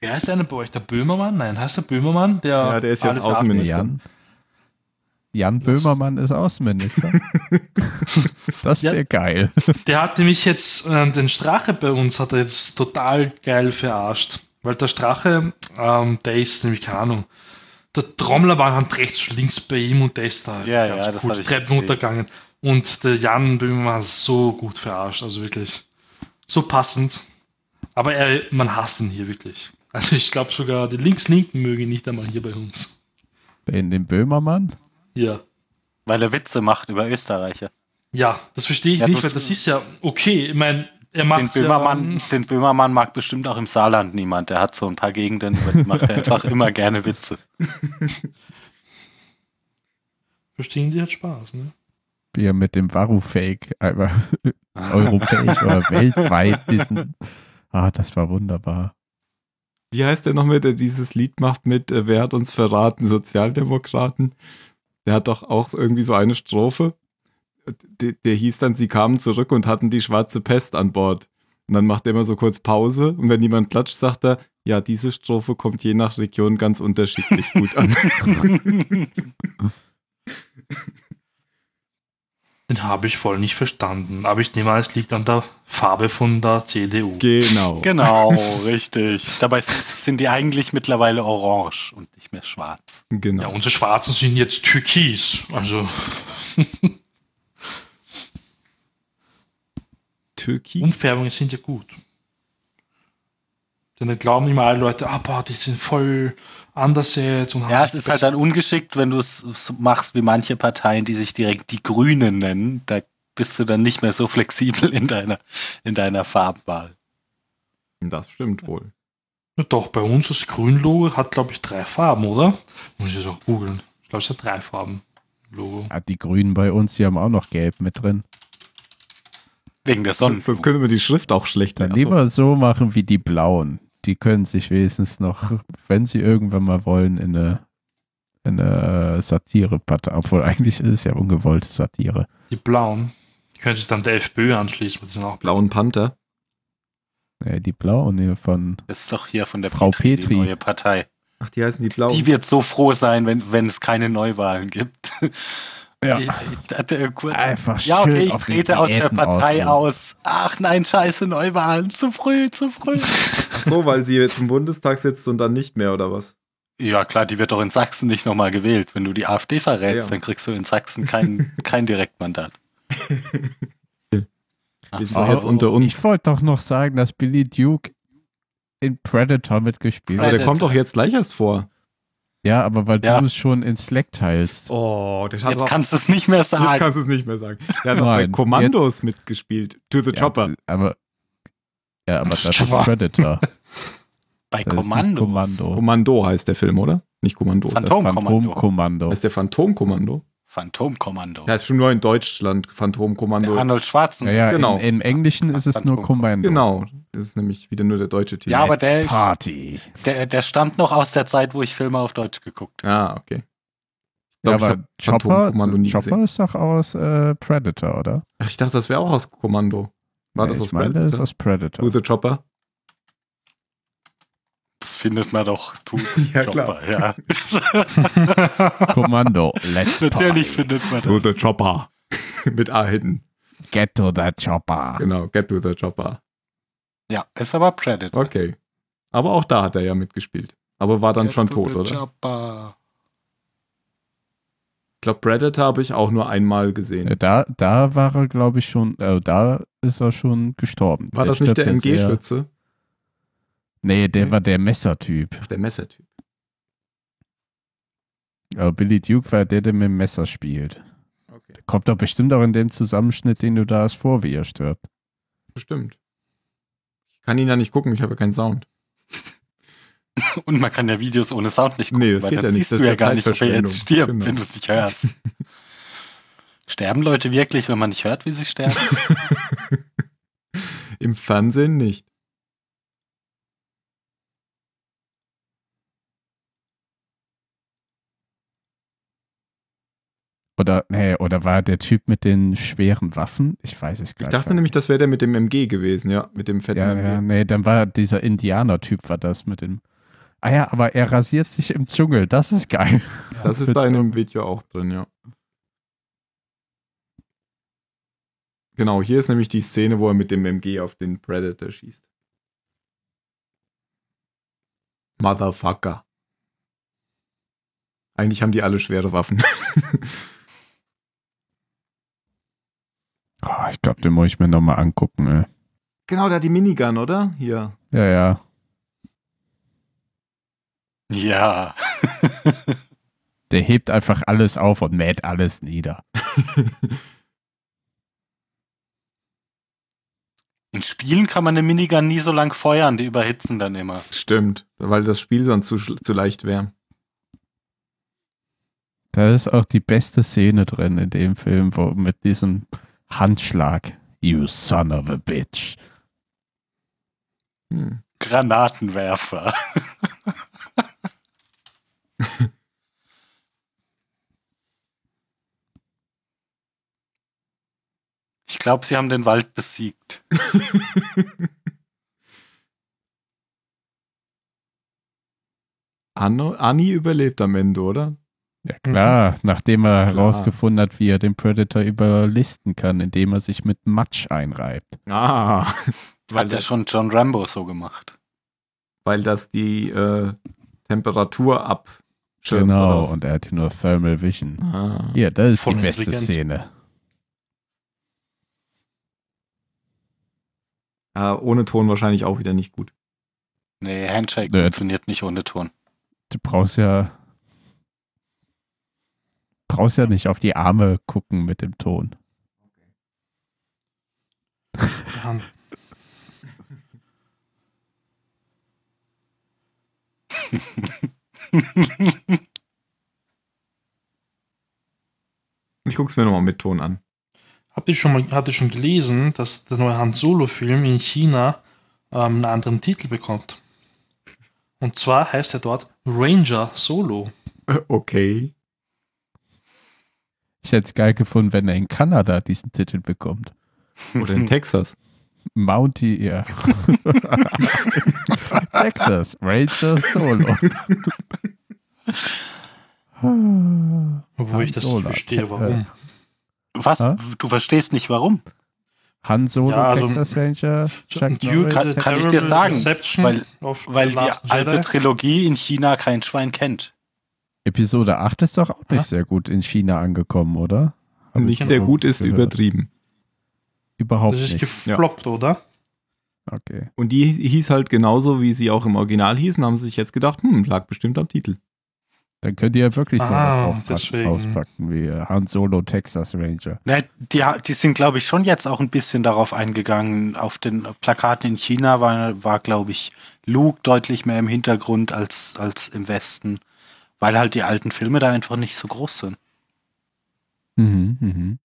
Wer heißt der eine bei euch? Der Böhmermann? Nein, heißt der Böhmermann? Der Ja, der ist jetzt Außenminister. Jan, Jan Böhmermann ist Außenminister. das wäre Ja. geil. Der hat nämlich jetzt äh, den Strache bei uns, hat er jetzt total geil verarscht. Weil der Strache, ähm, der ist nämlich, keine Ahnung, der Trommler war Hand rechts, links bei ihm und der ist da Ja, ganz ja, das gut hab ich Treppen gesehen. runtergegangen. Und der Jan Böhmermann hat so gut verarscht, also wirklich so passend. Aber er, man hasst ihn hier wirklich. Also ich glaube sogar, die Links-Linken mögen ihn nicht einmal hier bei uns. In den Böhmermann? Ja. Weil er Witze macht über Österreicher. Ja, das verstehe ich Ja, nicht, das- weil das ist ja okay. Ich meine, er Den macht Böhmermann, den Böhmermann mag bestimmt auch im Saarland niemand. Der hat so ein paar Gegenden, über die macht er einfach immer gerne Witze. Verstehen Sie hat Spaß, ne? Wie er mit dem Varu-Fake einmal europäisch oder weltweit diesen. Ah, das war wunderbar. Wie heißt der nochmal, der dieses Lied macht mit äh, Wer hat uns verraten? Sozialdemokraten. Der hat doch auch irgendwie so eine Strophe. Der, der hieß dann, sie kamen zurück und hatten die schwarze Pest an Bord. Und dann macht er immer so kurz Pause und wenn jemand klatscht, sagt er, ja, diese Strophe kommt je nach Region ganz unterschiedlich gut an. Den habe ich voll nicht verstanden. Aber ich nehme an, es liegt an der Farbe von der CDU. genau. Genau, richtig. Dabei sind die eigentlich mittlerweile orange und nicht mehr schwarz. genau. Ja, unsere Schwarzen sind jetzt türkis. Also, Türkei. Umfärbungen sind ja gut. Denn dann glauben immer alle Leute, ah, boah, die sind voll anders jetzt. Und Ja, es ist halt dann ungeschickt, wenn du es machst wie manche Parteien, die sich direkt die Grünen nennen. Da bist du dann nicht mehr so flexibel in deiner, in deiner Farbwahl. Das stimmt wohl. Ja, doch, bei uns das Grün-Logo hat, glaube ich, drei Farben, oder? Muss ich jetzt auch googeln. Ich glaube, es hat drei Farben. Logo. Ah, die Grünen bei uns, die haben auch noch Gelb mit drin. Wegen der Sonne. Sonst könnte man die Schrift auch schlechter Dann lieber so machen wie die Blauen. Die können sich wenigstens noch, wenn sie irgendwann mal wollen, in eine, in eine äh, Satire-Partei, obwohl eigentlich ist es ja ungewollte Satire. Die Blauen. Die können sich dann der FPÖ anschließen, sind auch blau. Blauen Panther. Nee, die Blauen hier von Das ist doch hier von der Frau Petri, Petri. die neue Partei. Ach, die heißen die Blauen. Die wird so froh sein, wenn, wenn es keine Neuwahlen gibt. Ja. Ich, ich hatte kurz, Einfach ja, okay, schön ich trete aus der Partei aus. Ach nein, scheiße, Neuwahlen. Zu früh, zu früh. Ach so, weil sie jetzt im Bundestag sitzt und dann nicht mehr, oder was? Ja, klar, die wird doch in Sachsen nicht nochmal gewählt. Wenn du die AfD verrätst, Ja. dann kriegst du in Sachsen kein, kein Direktmandat. Ach Wir sind so. jetzt unter uns. Ich wollte doch noch sagen, dass Billy Duke in Predator mitgespielt Aber hat. der kommt doch jetzt gleich erst vor. Ja, aber weil Ja. du es schon in Slack teilst. Oh, der Jetzt kannst du es nicht mehr Jetzt sagen. kannst du es nicht mehr sagen. Der hat doch bei Nein, Kommandos mitgespielt. To the Ja, Chopper. Aber, ja, aber das ist. Predator. Bei Das ist Kommandos. Kommando. Kommando heißt der Film, oder? Nicht Kommando. Phantom- Das Phantomkommando. Phantomkommando. heißt der Phantomkommando. Phantomkommando. Heißt schon nur in Deutschland Phantomkommando. Der Arnold Schwarzenegger. Ja, ja, Genau. im, im Englischen ist es nur Kommando. Genau. Das ist nämlich wieder nur der deutsche Titel. Ja, aber der- Party. Der, der stammt noch aus der Zeit, wo ich Filme auf Deutsch geguckt habe. Ah, okay. Ich Ja, glaube, ich aber habe Chopper, nie Chopper gesehen. ist doch aus äh, Predator, oder? Ach, ich dachte, das wäre auch aus Kommando. War Nee, das ich aus meine, das ist Predator? aus Predator. To the Chopper? Findet man doch. Tu, Ja, Chopper, ja. Kommando. Let's Natürlich Party. findet man To das. the Chopper. Mit A hinten. Get to the Chopper. Genau, get to the Chopper. Ja, ist aber Predator. Okay. Aber auch da hat er ja mitgespielt. Aber war dann Get schon to tot, the oder? Chopper. Ich glaube, Predator habe ich auch nur einmal Äh, gesehen. Da, da war er, glaube ich, schon, äh, da ist er schon gestorben. War das nicht der MG-Schütze? Nee, der Nee. war der Messertyp. Ach, der Messertyp. Aber Billy Duke war der, der mit dem Messer spielt. Okay. Kommt doch bestimmt auch in dem Zusammenschnitt, den du da hast, vor, wie er stirbt. Bestimmt. Ich kann ihn ja nicht gucken, ich habe ja keinen Sound. Und man kann ja Videos ohne Sound nicht gucken, Nee, das weil geht dann ja nicht. siehst Das du ist ja gar nicht, ob er jetzt stirbt, Genau. wenn du es nicht hörst. Sterben Leute wirklich, wenn man nicht hört, wie sie sterben? Im Fernsehen nicht. Oder, nee, oder war der Typ mit den schweren Waffen? Ich weiß es gar Ich nicht. dachte nämlich, das wäre der mit dem MG gewesen, ja, mit dem fetten Ja, MG. ja, nee, dann war dieser Indianer-Typ, war das mit dem. Ah ja, aber er rasiert sich im Dschungel, das ist geil. Das ist da in dem Video auch drin, ja. Genau, hier ist nämlich die Szene, wo er mit dem MG auf den Predator schießt. Motherfucker. Eigentlich haben die alle schwere Waffen. Oh, ich glaube, den muss ich mir nochmal angucken. Ey. genau, hat die Minigun, oder? Hier. Ja, ja. Ja. Der hebt einfach alles auf und mäht alles nieder. In Spielen kann man eine Minigun nie so lang feuern, die überhitzen dann immer. Stimmt, weil das Spiel sonst zu, zu leicht wäre. Da ist auch die beste Szene drin in dem Film, wo mit diesem Handschlag. You son of a bitch. Hm. Granatenwerfer. Ich glaube, sie haben den Wald besiegt. Anno, Anni überlebt am Ende, oder? Ja klar, nachdem er Klar. herausgefunden hat, wie er den Predator überlisten kann, indem er sich mit Matsch einreibt. Ah, weil, Hat ja das, schon John Rambo so gemacht. weil das die äh, Temperatur abschirmt. Genau, und er hatte nur Thermal Vision. ah. Hier, das ist Voll die beste intelligent. Szene. Ah, ohne Ton wahrscheinlich auch wieder nicht gut. Nee, Handshake Nö. funktioniert nicht ohne Ton. Du brauchst ja brauchst ja nicht auf die Arme gucken mit dem Ton. Ich guck's mir nochmal mit Ton an. Habt ihr schon mal habt ihr schon gelesen, dass der neue Han Solo-Film in China ähm, einen anderen Titel bekommt? Und zwar heißt er dort Ranger Solo. Äh, Okay. Ich hätte es geil gefunden, wenn er in Kanada diesen Titel bekommt. Oder in Texas. Mountie, ja. Texas, Ranger Solo. Obwohl ich das Solo. nicht verstehe, warum. Was? Hä? Du verstehst nicht warum? Han Solo, Ja, also- Texas Ranger, Chuck Norris. Kann- kann ich dir sagen, weil- Weil die alte Jedi. Trilogie in China kein Schwein kennt. Episode 8 ist doch auch nicht Ja. sehr gut in China angekommen, oder? Hab Nicht ich sehr gut ist gehört. übertrieben. Überhaupt Das ist nicht. gefloppt, oder? Okay. Und die hieß halt genauso, wie sie auch im Original hießen, haben sie sich jetzt gedacht, hm, lag bestimmt am Titel. Dann könnt ihr ja wirklich Ah, mal was aufpacken, deswegen. auspacken, wie äh, Han Solo Texas Ranger. Ne, die, die sind, glaube ich, schon jetzt auch ein bisschen darauf eingegangen. Auf den Plakaten in China war, war glaube ich, Luke deutlich mehr im Hintergrund als, als im Westen, weil halt die alten Filme da einfach nicht so groß sind. Mhm, mhm.